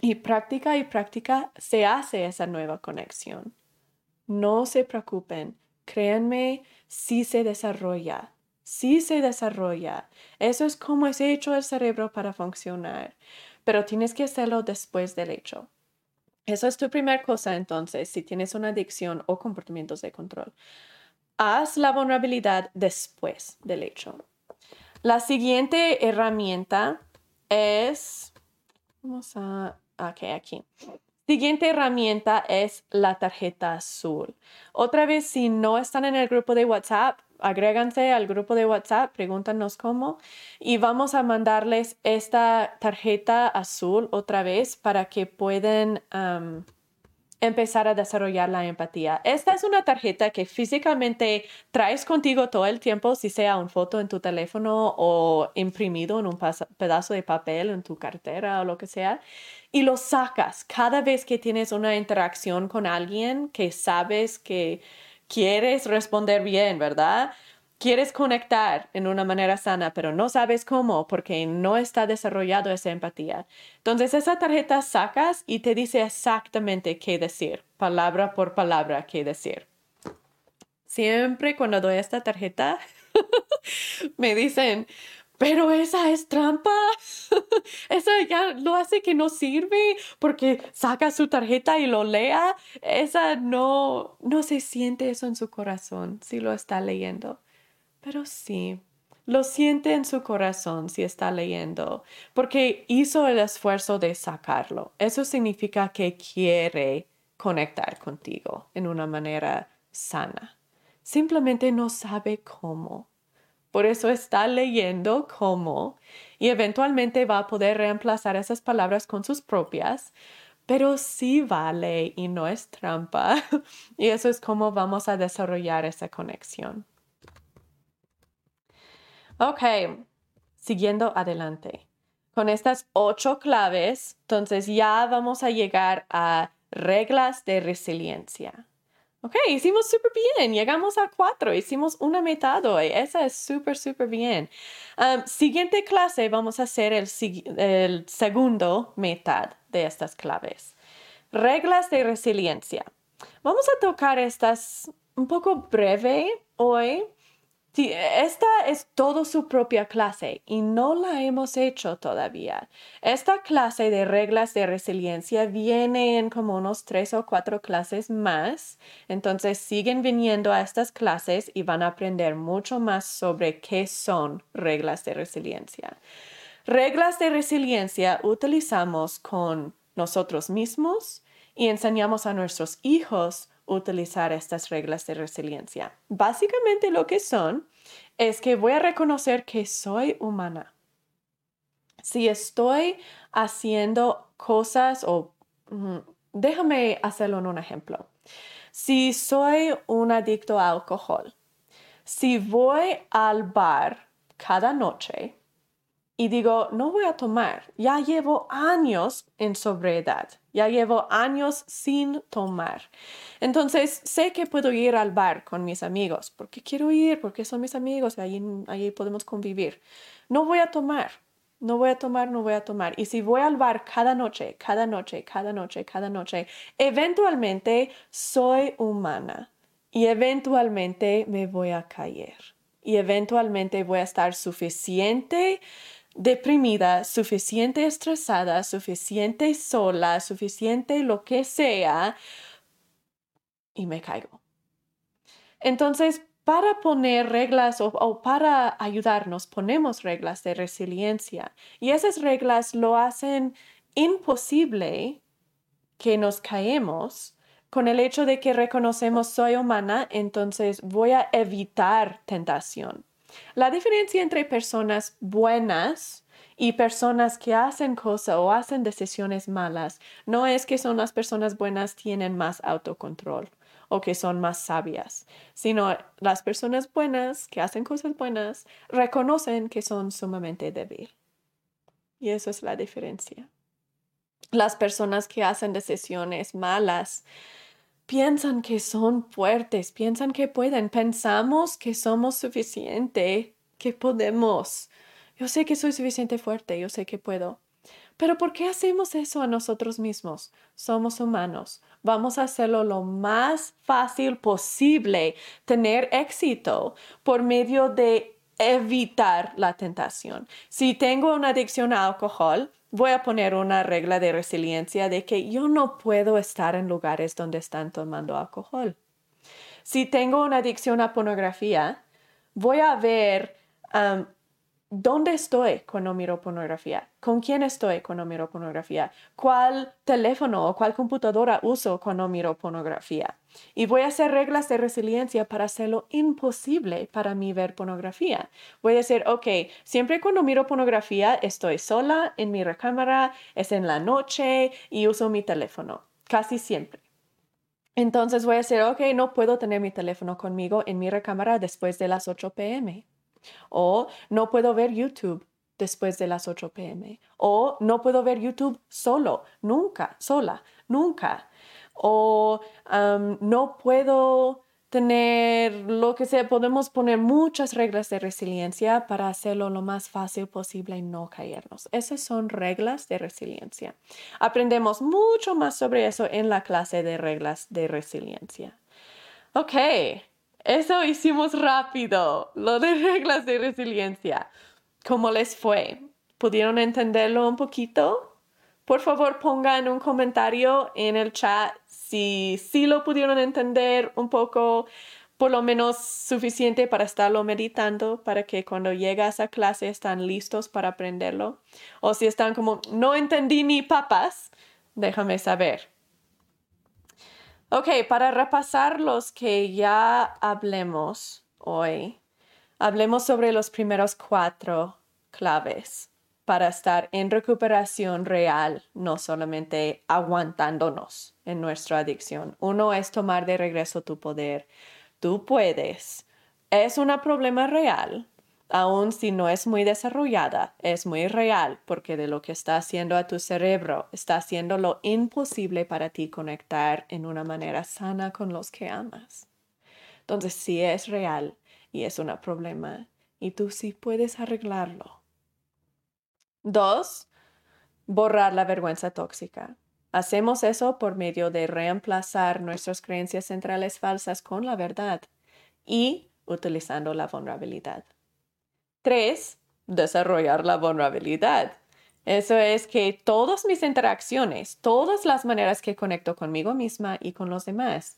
y práctica y práctica se hace esa nueva conexión. No se preocupen, créanme, sí se desarrolla, sí se desarrolla. Eso es como es hecho el cerebro para funcionar, pero tienes que hacerlo después del hecho. Eso es tu primera cosa entonces, si tienes una adicción o comportamientos de control. Haz la vulnerabilidad después del hecho. La siguiente herramienta es, vamos a Ok, aquí. Siguiente herramienta es la tarjeta azul. Otra vez, si no están en el grupo de WhatsApp, agréganse al grupo de WhatsApp, pregúntanos cómo y vamos a mandarles esta tarjeta azul otra vez para que puedan empezar a desarrollar la empatía. Esta es una tarjeta que físicamente traes contigo todo el tiempo, si sea una foto en tu teléfono o imprimido en un pedazo de papel en tu cartera o lo que sea, y lo sacas cada vez que tienes una interacción con alguien que sabes que quieres responder bien, ¿verdad? Quieres conectar en una manera sana, pero no sabes cómo porque no está desarrollado esa empatía. Entonces esa tarjeta sacas y te dice exactamente qué decir, palabra por palabra qué decir. Siempre cuando doy esta tarjeta, me dicen, pero esa es trampa. Esa ya lo hace que no sirve porque saca su tarjeta y lo lea. Esa no, no se siente eso en su corazón si lo está leyendo. Pero sí, lo siente en su corazón si está leyendo, porque hizo el esfuerzo de sacarlo. Eso significa que quiere conectar contigo en una manera sana. Simplemente no sabe cómo. Por eso está leyendo cómo y eventualmente va a poder reemplazar esas palabras con sus propias, pero sí vale y no es trampa. y eso es cómo vamos a desarrollar esa conexión. Ok, siguiendo adelante. Con estas ocho claves, entonces ya vamos a llegar a reglas de resiliencia. Ok, hicimos súper bien, llegamos a cuatro, hicimos una mitad hoy, esa es súper, súper bien. Siguiente clase vamos a hacer el, el segundo mitad de estas claves. Reglas de resiliencia. Vamos a tocar estas un poco breve hoy Sí, esta es todo su propia clase y no la hemos hecho todavía. Esta clase de reglas de resiliencia viene en como unos tres o cuatro clases más. Entonces siguen viniendo a estas clases y van a aprender mucho más sobre qué son reglas de resiliencia. Reglas de resiliencia utilizamos con nosotros mismos y enseñamos a nuestros hijos utilizar estas reglas de resiliencia. Básicamente lo que son es que voy a reconocer que soy humana. Si estoy haciendo cosas o déjame hacerlo en un ejemplo. Si soy un adicto a alcohol, si voy al bar cada noche y digo, no voy a tomar, ya llevo años en sobriedad, ya llevo años sin tomar. Entonces, sé que puedo ir al bar con mis amigos, porque quiero ir, porque son mis amigos, y allí, podemos convivir. No voy a tomar, no voy a tomar, no voy a tomar. Y si voy al bar cada noche, cada noche, cada noche, cada noche, eventualmente soy humana y eventualmente me voy a caer. Y eventualmente voy a estar suficiente deprimida, suficiente estresada, suficiente sola, suficiente lo que sea, y me caigo. Entonces, para poner reglas o, para ayudarnos, ponemos reglas de resiliencia y esas reglas lo hacen imposible que nos caemos con el hecho de que reconocemos soy humana, entonces voy a evitar tentación. La diferencia entre personas buenas y personas que hacen cosas o hacen decisiones malas no es que son las personas buenas tienen más autocontrol o que son más sabias, sino las personas buenas que hacen cosas buenas reconocen que son sumamente débiles. Y eso es la diferencia. Las personas que hacen decisiones malas piensan que son fuertes, piensan que pueden, pensamos que somos suficiente, que podemos. Yo sé que soy suficiente fuerte, yo sé que puedo. Pero ¿por qué hacemos eso a nosotros mismos? Somos humanos. Vamos a hacerlo lo más fácil posible, tener éxito por medio de evitar la tentación. Si tengo una adicción a alcohol, voy a poner una regla de resiliencia de que yo no puedo estar en lugares donde están tomando alcohol. Si tengo una adicción a pornografía, voy a ver ¿Dónde estoy cuando miro pornografía? ¿Con quién estoy cuando miro pornografía? ¿Cuál teléfono o cuál computadora uso cuando miro pornografía? Y voy a hacer reglas de resiliencia para hacerlo imposible para mí ver pornografía. Voy a decir, ok, siempre cuando miro pornografía estoy sola en mi recámara, es en la noche y uso mi teléfono, casi siempre. Entonces voy a decir, ok, no puedo tener mi teléfono conmigo en mi recámara después de las 8 pm. O no puedo ver YouTube después de las 8 pm. O no puedo ver YouTube solo, nunca, sola, nunca. O no puedo tener lo que sea, podemos poner muchas reglas de resiliencia para hacerlo lo más fácil posible y no caernos. Esas son reglas de resiliencia. Aprendemos mucho más sobre eso en la clase de reglas de resiliencia. Ok, eso hicimos rápido, lo de reglas de resiliencia. ¿Cómo les fue? ¿Pudieron entenderlo un poquito? Por favor, pongan un comentario en el chat si sí lo pudieron entender un poco, por lo menos suficiente para estarlo meditando, para que cuando llegue a clase están listos para aprenderlo. O si están como, no entendí ni papas, déjame saber. Ok, para repasar los que ya hablemos hoy, hablemos sobre los primeros cuatro claves para estar en recuperación real, no solamente aguantándonos en nuestra adicción. Uno es tomar de regreso tu poder. Tú puedes. Es un problema real, aun si no es muy desarrollada, es muy real porque de lo que está haciendo a tu cerebro, está haciendo lo imposible para ti conectar en una manera sana con los que amas. Entonces sí es real y es un problema y tú sí puedes arreglarlo. Dos, borrar la vergüenza tóxica. Hacemos eso por medio de reemplazar nuestras creencias centrales falsas con la verdad y utilizando la vulnerabilidad. Tres, desarrollar la vulnerabilidad. Eso es que todas mis interacciones, todas las maneras que conecto conmigo misma y con los demás,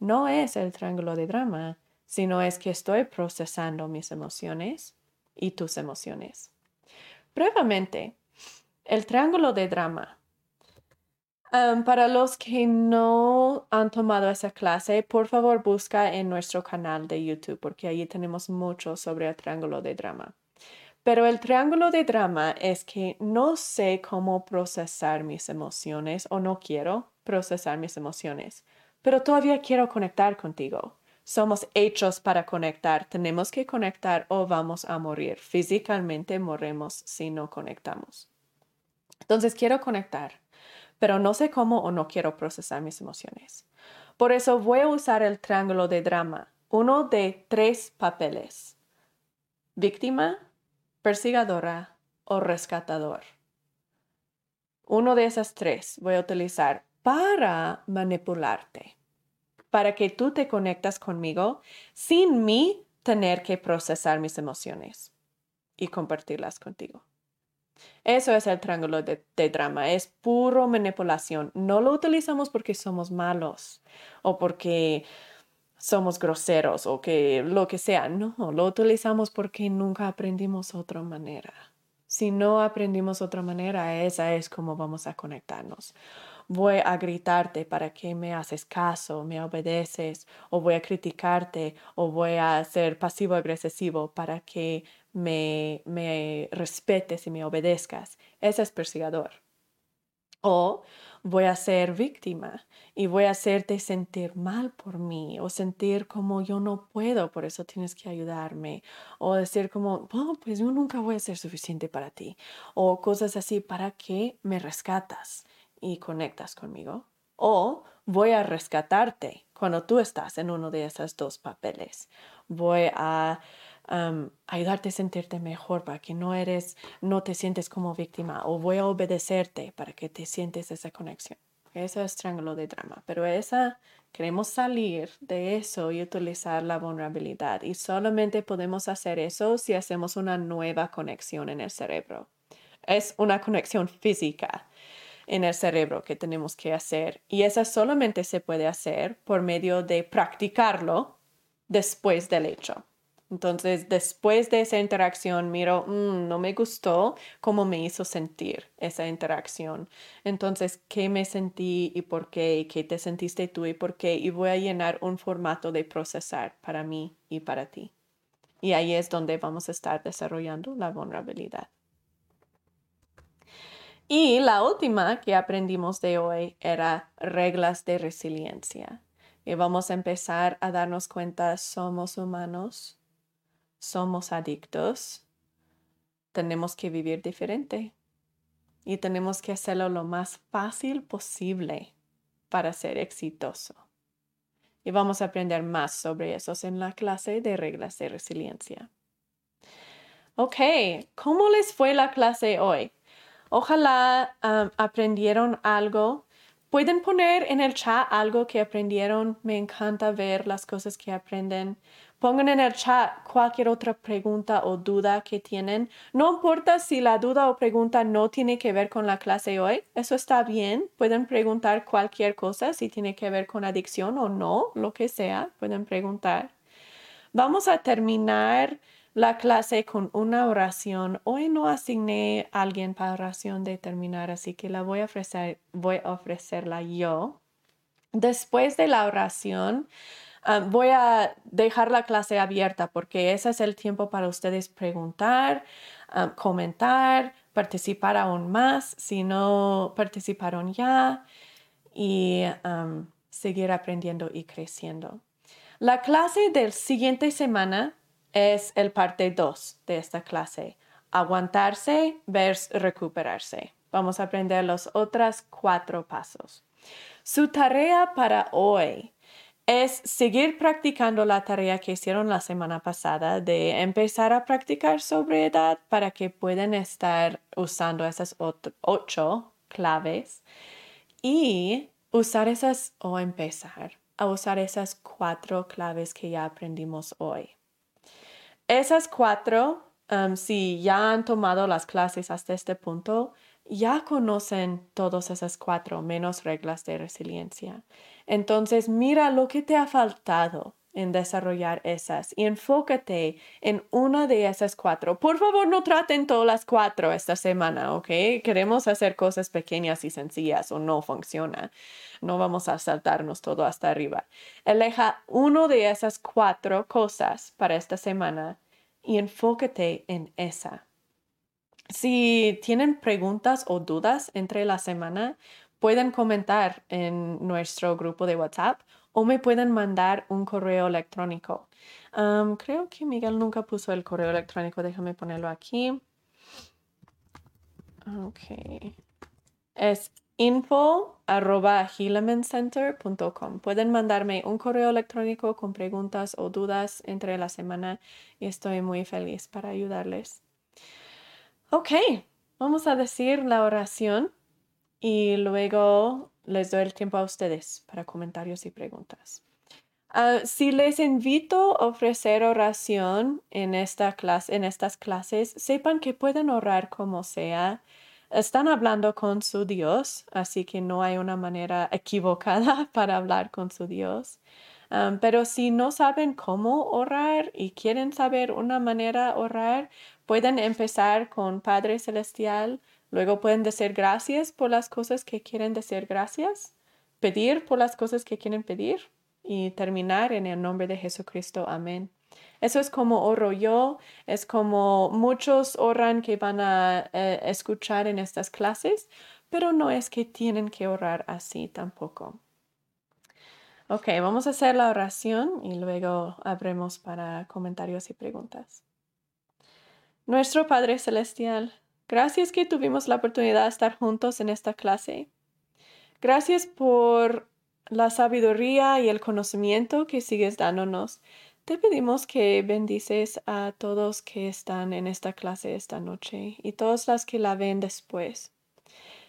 no es el triángulo de drama, sino es que estoy procesando mis emociones y tus emociones. Brevemente, el triángulo de drama. Para los que no han tomado esa clase, por favor busca en nuestro canal de YouTube porque allí tenemos mucho sobre el triángulo de drama. Pero el triángulo de drama es que no sé cómo procesar mis emociones o no quiero procesar mis emociones, pero todavía quiero conectar contigo. Somos hechos para conectar. Tenemos que conectar o vamos a morir. Físicamente morremos si no conectamos. Entonces quiero conectar, pero no sé cómo o no quiero procesar mis emociones. Por eso voy a usar el triángulo de drama, uno de tres papeles. Víctima, persigadora o rescatador. Uno de esas tres voy a utilizar para manipularte para que tú te conectas conmigo sin mí tener que procesar mis emociones y compartirlas contigo. Eso es el triángulo de, drama, es puro manipulación. No lo utilizamos porque somos malos o porque somos groseros o que lo que sea. No, lo utilizamos porque nunca aprendimos otra manera. Si no aprendimos otra manera, esa es como vamos a conectarnos voy a gritarte para que me haces caso, me obedeces, o voy a criticarte, o voy a ser pasivo-agresivo para que me, me respetes y me obedezcas. Ese es persigador. O voy a ser víctima y voy a hacerte sentir mal por mí o sentir como yo no puedo, por eso tienes que ayudarme. O decir como, oh, pues yo nunca voy a ser suficiente para ti. O cosas así para que me rescatas y conectas conmigo. O voy a rescatarte cuando tú estás en uno de esos dos papeles. Voy a ayudarte a sentirte mejor para que no eres, no te sientes como víctima. O voy a obedecerte para que te sientes esa conexión. Eso es triángulo de drama. Pero esa, queremos salir de eso y utilizar la vulnerabilidad. Y solamente podemos hacer eso si hacemos una nueva conexión en el cerebro. Es una conexión física en el cerebro que tenemos que hacer. Y esa solamente se puede hacer por medio de practicarlo después del hecho. Entonces, después de esa interacción, miro, mm, no me gustó cómo me hizo sentir esa interacción. Entonces, ¿qué me sentí y por qué? ¿Qué te sentiste tú y por qué? Y voy a llenar un formato de procesar para mí y para ti. Y ahí es donde vamos a estar desarrollando la vulnerabilidad. Y la última que aprendimos de hoy era reglas de resiliencia. Y vamos a empezar a darnos cuenta, somos humanos, somos adictos, tenemos que vivir diferente y tenemos que hacerlo lo más fácil posible para ser exitoso. Y vamos a aprender más sobre eso en la clase de reglas de resiliencia. Ok, ¿cómo les fue la clase hoy? Ojalá aprendieron algo. Pueden poner en el chat algo que aprendieron. Me encanta ver las cosas que aprenden. Pongan en el chat cualquier otra pregunta o duda que tienen. No importa si la duda o pregunta no tiene que ver con la clase hoy. Eso está bien. Pueden preguntar cualquier cosa si tiene que ver con adicción o no, lo que sea. Pueden preguntar. Vamos a terminar la clase con una oración. Hoy no asigné a alguien para oración de terminar, así que la voy a ofrecer, voy a ofrecerla yo. Después de la oración, ah, voy a dejar la clase abierta porque ese es el tiempo para ustedes preguntar, ah, comentar, participar aún más si no participaron ya y seguir aprendiendo y creciendo. La clase del siguiente semana es el parte 2 de esta clase. Aguantarse versus recuperarse. Vamos a aprender los otros cuatro pasos. Su tarea para hoy es seguir practicando la tarea que hicieron la semana pasada de empezar a practicar sobriedad para que puedan estar usando esas ocho claves y usar esas o empezar a usar esas cuatro claves que ya aprendimos hoy. Esas cuatro, um, si ya han tomado las clases hasta este punto, ya conocen todas esas cuatro menos reglas de resiliencia. Entonces, mira lo que te ha faltado en desarrollar esas y enfócate en una de esas cuatro. Por favor, no traten todas las cuatro esta semana, ¿ok? Queremos hacer cosas pequeñas y sencillas o no funciona. No vamos a saltarnos todo hasta arriba. Eleja uno de esas cuatro cosas para esta semana y enfócate en esa. Si tienen preguntas o dudas entre la semana, pueden comentar en nuestro grupo de WhatsApp o me pueden mandar un correo electrónico. creo que Miguel nunca puso el correo electrónico. Déjame ponerlo aquí. Ok. Es info arroba Pueden mandarme un correo electrónico con preguntas o dudas entre la semana y estoy muy feliz para ayudarles. Ok, vamos a decir la oración y luego les doy el tiempo a ustedes para comentarios y preguntas. Ah, si les invito a ofrecer oración en, esta clase, en estas clases, sepan que pueden orar como sea. Están hablando con su Dios, así que no hay una manera equivocada para hablar con su Dios. Ah, pero si no saben cómo orar y quieren saber una manera de orar, pueden empezar con Padre Celestial, Luego pueden decir gracias por las cosas que quieren decir gracias, pedir por las cosas que quieren pedir y terminar en el nombre de Jesucristo. Amén. Eso es como oro yo, es como muchos oran que van a eh, escuchar en estas clases, pero no es que tienen que orar así tampoco. Ok, vamos a hacer la oración y luego abremos para comentarios y preguntas. Nuestro Padre Celestial, Gracias que tuvimos la oportunidad de estar juntos en esta clase. Gracias por la sabiduría y el conocimiento que sigues dándonos. Te pedimos que bendices a todos que están en esta clase esta noche y todas las que la ven después.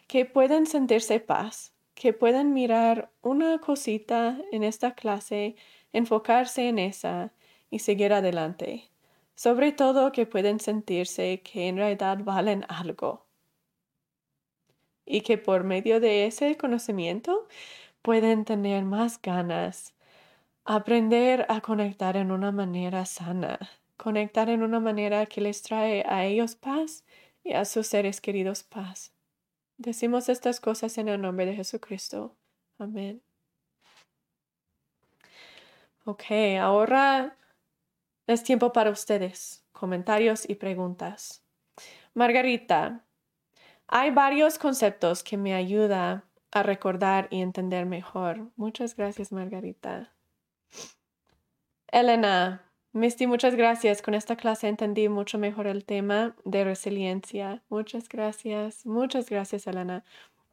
Que puedan sentirse paz, que puedan mirar una cosita en esta clase, enfocarse en esa y seguir adelante sobre todo que pueden sentirse que en realidad valen algo y que por medio de ese conocimiento pueden tener más ganas, aprender a conectar en una manera sana, conectar en una manera que les trae a ellos paz y a sus seres queridos paz. Decimos estas cosas en el nombre de Jesucristo. Amén. Ok, ahora es tiempo para ustedes, comentarios y preguntas. Margarita, hay varios conceptos que me ayuda a recordar y entender mejor. Muchas gracias, Margarita. Elena, Misty, muchas gracias. Con esta clase entendí mucho mejor el tema de resiliencia. Muchas gracias. Muchas gracias, Elena.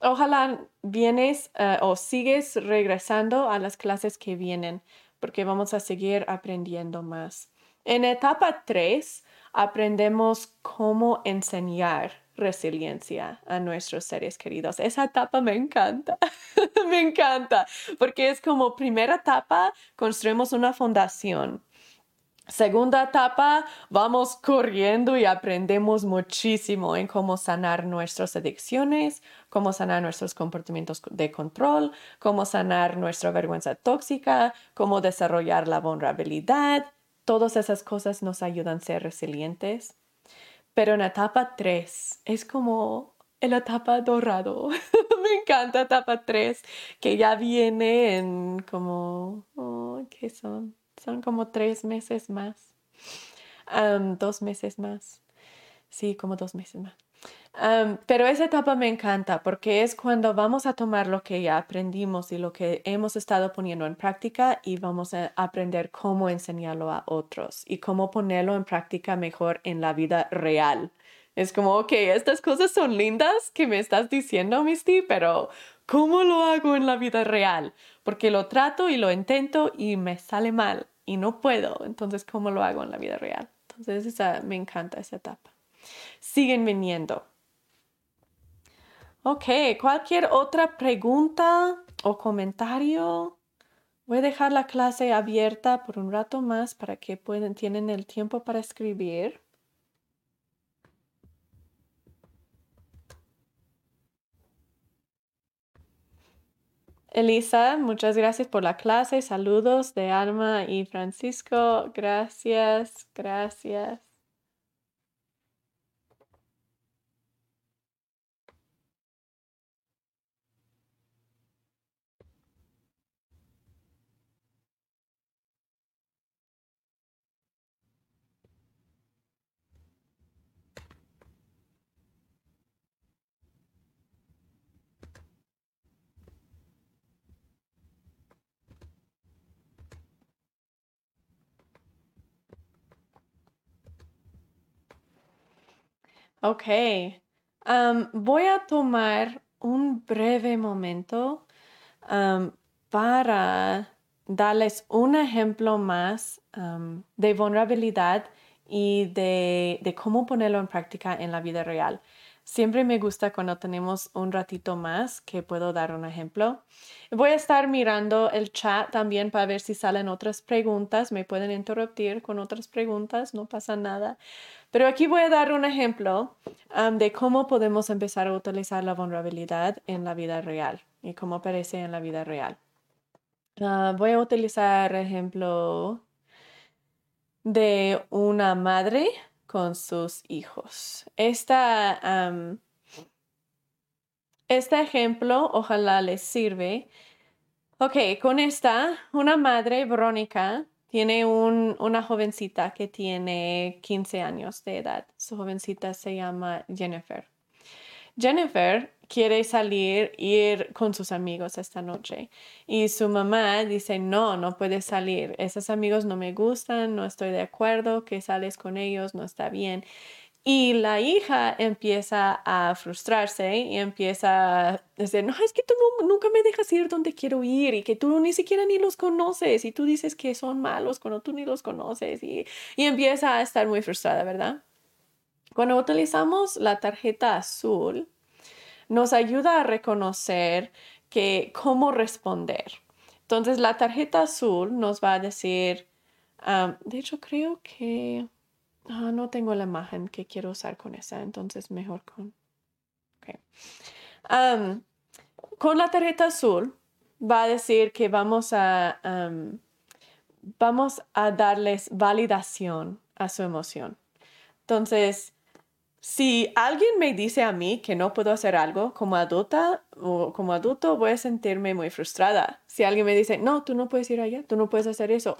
Ojalá vienes eh, o sigues regresando a las clases que vienen, porque vamos a seguir aprendiendo más. En etapa 3 aprendemos cómo enseñar resiliencia a nuestros seres queridos. Esa etapa me encanta, me encanta, porque es como primera etapa, construimos una fundación. Segunda etapa, vamos corriendo y aprendemos muchísimo en cómo sanar nuestras adicciones, cómo sanar nuestros comportamientos de control, cómo sanar nuestra vergüenza tóxica, cómo desarrollar la vulnerabilidad, Todas esas cosas nos ayudan a ser resilientes. Pero en etapa 3 es como la etapa dorado. Me encanta etapa 3, que ya viene en como, oh, ¿qué son? Son como tres meses más. dos meses más. Sí, como dos meses más pero esa etapa me encanta porque es cuando vamos a tomar lo que ya aprendimos y lo que hemos estado poniendo en práctica y vamos a aprender cómo enseñarlo a otros y cómo ponerlo en práctica mejor en la vida real. Es como, ok, estas cosas son lindas que me estás diciendo, Misty, pero ¿cómo lo hago en la vida real? Porque lo trato y lo intento y me sale mal y no puedo. Entonces, ¿cómo lo hago en la vida real? Entonces, esa, me encanta esa etapa. Siguen viniendo Ok, cualquier otra pregunta o comentario. Voy a dejar la clase abierta por un rato más para que puedan, tienen el tiempo para escribir. Elisa, muchas gracias por la clase. Saludos de Alma y Francisco. Gracias, gracias. Ok. Voy a tomar un breve momento para darles un ejemplo más de vulnerabilidad y de, de cómo ponerlo en práctica en la vida real. Siempre me gusta cuando tenemos un ratito más que puedo dar un ejemplo. Voy a estar mirando el chat también para ver si salen otras preguntas. Me pueden interrumpir con otras preguntas, no pasa nada. Pero aquí voy a dar un ejemplo um, de cómo podemos empezar a utilizar la vulnerabilidad en la vida real y cómo aparece en la vida real. Uh, voy a utilizar ejemplo de una madre con sus hijos. Esta, este ejemplo ojalá les sirve. Ok, con esta, una madre, Verónica, tiene un, una jovencita que tiene 15 años de edad. Su jovencita se llama Jennifer. Jennifer quiere salir, ir con sus amigos esta noche. Y su mamá dice, no, no puedes salir. Esos amigos no me gustan, no estoy de acuerdo, que sales con ellos, no está bien. Y la hija empieza a frustrarse y empieza a decir, no, es que tú nunca me dejas ir donde quiero ir y que tú ni siquiera ni los conoces y tú dices que son malos cuando tú ni los conoces y, y empieza a estar muy frustrada, ¿verdad? Cuando utilizamos la tarjeta azul, nos ayuda a reconocer que cómo responder. Entonces, la tarjeta azul nos va a decir, de hecho, creo que ah, no tengo la imagen que quiero usar con esa, entonces mejor con... con la tarjeta azul va a decir que vamos a, vamos a darles validación a su emoción. Entonces, si alguien me dice a mí que no puedo hacer algo como adulta o como adulto, voy a sentirme muy frustrada. Si alguien me dice, no, tú no puedes ir allá, tú no puedes hacer eso.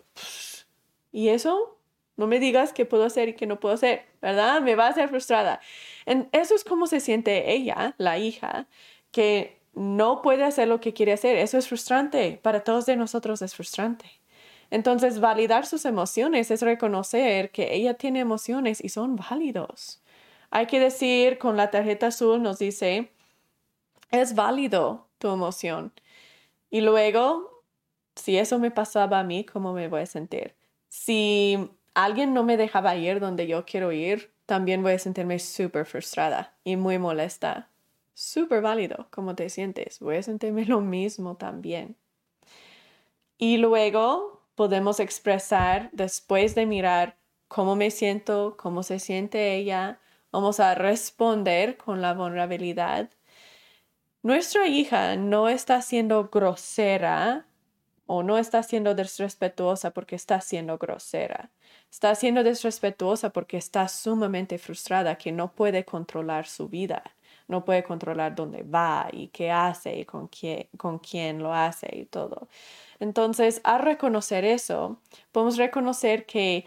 ¿Y eso? No me digas qué puedo hacer y qué no puedo hacer, ¿verdad? Me va a hacer frustrada. En, eso es como se siente ella, la hija, que no puede hacer lo que quiere hacer. Eso es frustrante. Para todos de nosotros es frustrante. Entonces, validar sus emociones es reconocer que ella tiene emociones y son válidos. Hay que decir con la tarjeta azul nos dice, es válido tu emoción. Y luego, si eso me pasaba a mí, ¿cómo me voy a sentir? Si alguien no me dejaba ir donde yo quiero ir, también voy a sentirme súper frustrada y muy molesta. Súper válido cómo te sientes. Voy a sentirme lo mismo también. Y luego podemos expresar, después de mirar cómo me siento, cómo se siente ella, Vamos a responder con la vulnerabilidad. Nuestra hija no está siendo grosera o no está siendo desrespetuosa porque está siendo grosera. Está siendo desrespetuosa porque está sumamente frustrada que no puede controlar su vida, no puede controlar dónde va y qué hace y con quién, con quién lo hace y todo. Entonces, al reconocer eso, podemos reconocer que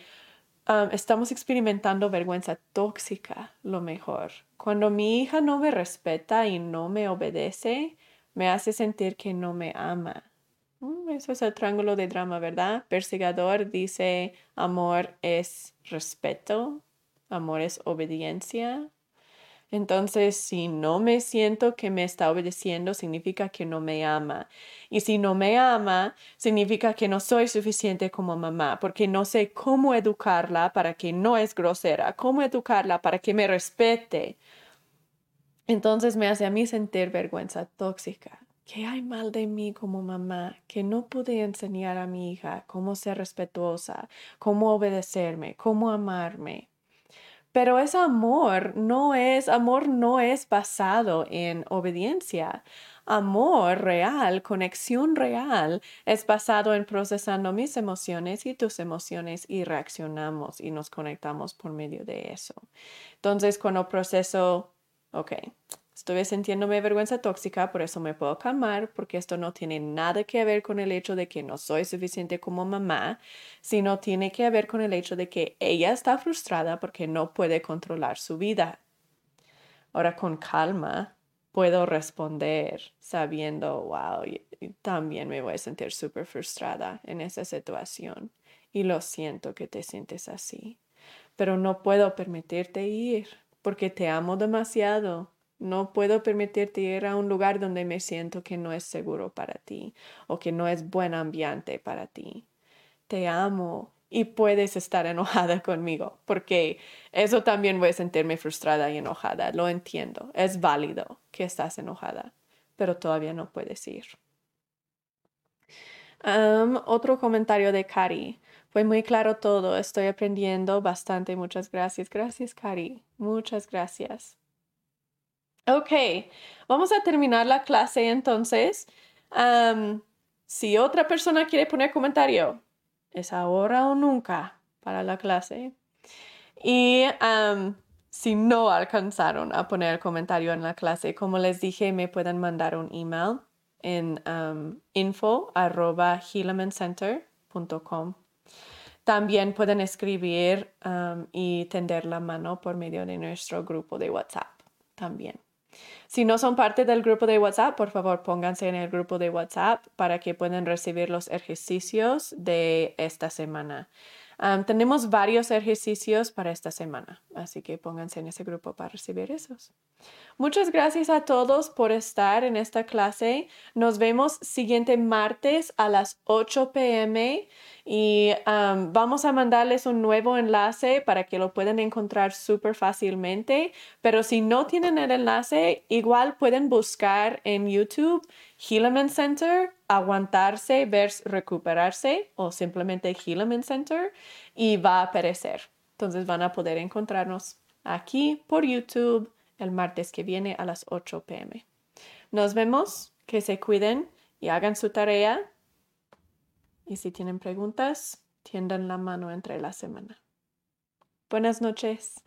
estamos experimentando vergüenza tóxica, lo mejor. Cuando mi hija no me respeta y no me obedece, me hace sentir que no me ama. Mm, eso es el triángulo de drama, ¿verdad? Persegador dice amor es respeto, amor es obediencia, entonces, si no me siento que me está obedeciendo, significa que no me ama. Y si no me ama, significa que no soy suficiente como mamá, porque no sé cómo educarla para que no es grosera, cómo educarla para que me respete. Entonces me hace a mí sentir vergüenza tóxica. ¿Qué hay mal de mí como mamá? Que no pude enseñar a mi hija cómo ser respetuosa, cómo obedecerme, cómo amarme. Pero ese amor no es, amor no es basado en obediencia. Amor real, conexión real, es basado en procesando mis emociones y tus emociones y reaccionamos y nos conectamos por medio de eso. Entonces, cuando proceso, ok, Estoy sintiéndome vergüenza tóxica, por eso me puedo calmar, porque esto no tiene nada que ver con el hecho de que no soy suficiente como mamá, sino tiene que ver con el hecho de que ella está frustrada porque no puede controlar su vida. Ahora con calma puedo responder sabiendo, wow, también me voy a sentir súper frustrada en esa situación y lo siento que te sientes así, pero no puedo permitirte ir porque te amo demasiado. No puedo permitirte ir a un lugar donde me siento que no es seguro para ti o que no es buen ambiente para ti. Te amo y puedes estar enojada conmigo, porque eso también voy a sentirme frustrada y enojada. Lo entiendo. Es válido que estás enojada, pero todavía no puedes ir. otro comentario de Cari. Fue muy claro todo. Estoy aprendiendo bastante. Muchas gracias. Gracias, Cari. Muchas gracias. Ok, vamos a terminar la clase entonces. si otra persona quiere poner comentario, es ahora o nunca para la clase. Y si no alcanzaron a poner comentario en la clase, como les dije, me pueden mandar un email en arroba También pueden escribir y tender la mano por medio de nuestro grupo de WhatsApp también. Si no son parte del grupo de WhatsApp, por favor pónganse en el grupo de WhatsApp para que puedan recibir los ejercicios de esta semana tenemos varios ejercicios para esta semana, así que pónganse en ese grupo para recibir esos. Muchas gracias a todos por estar en esta clase. Nos vemos siguiente martes a las 8 pm y vamos a mandarles un nuevo enlace para que lo puedan encontrar súper fácilmente. Pero si no tienen el enlace, igual pueden buscar en YouTube Helaman Center aguantarse versus recuperarse o simplemente Helaman Center y va a aparecer. Entonces van a poder encontrarnos aquí por YouTube el martes que viene a las 8 pm. Nos vemos, que se cuiden y hagan su tarea. Y si tienen preguntas, tiendan la mano entre la semana. Buenas noches.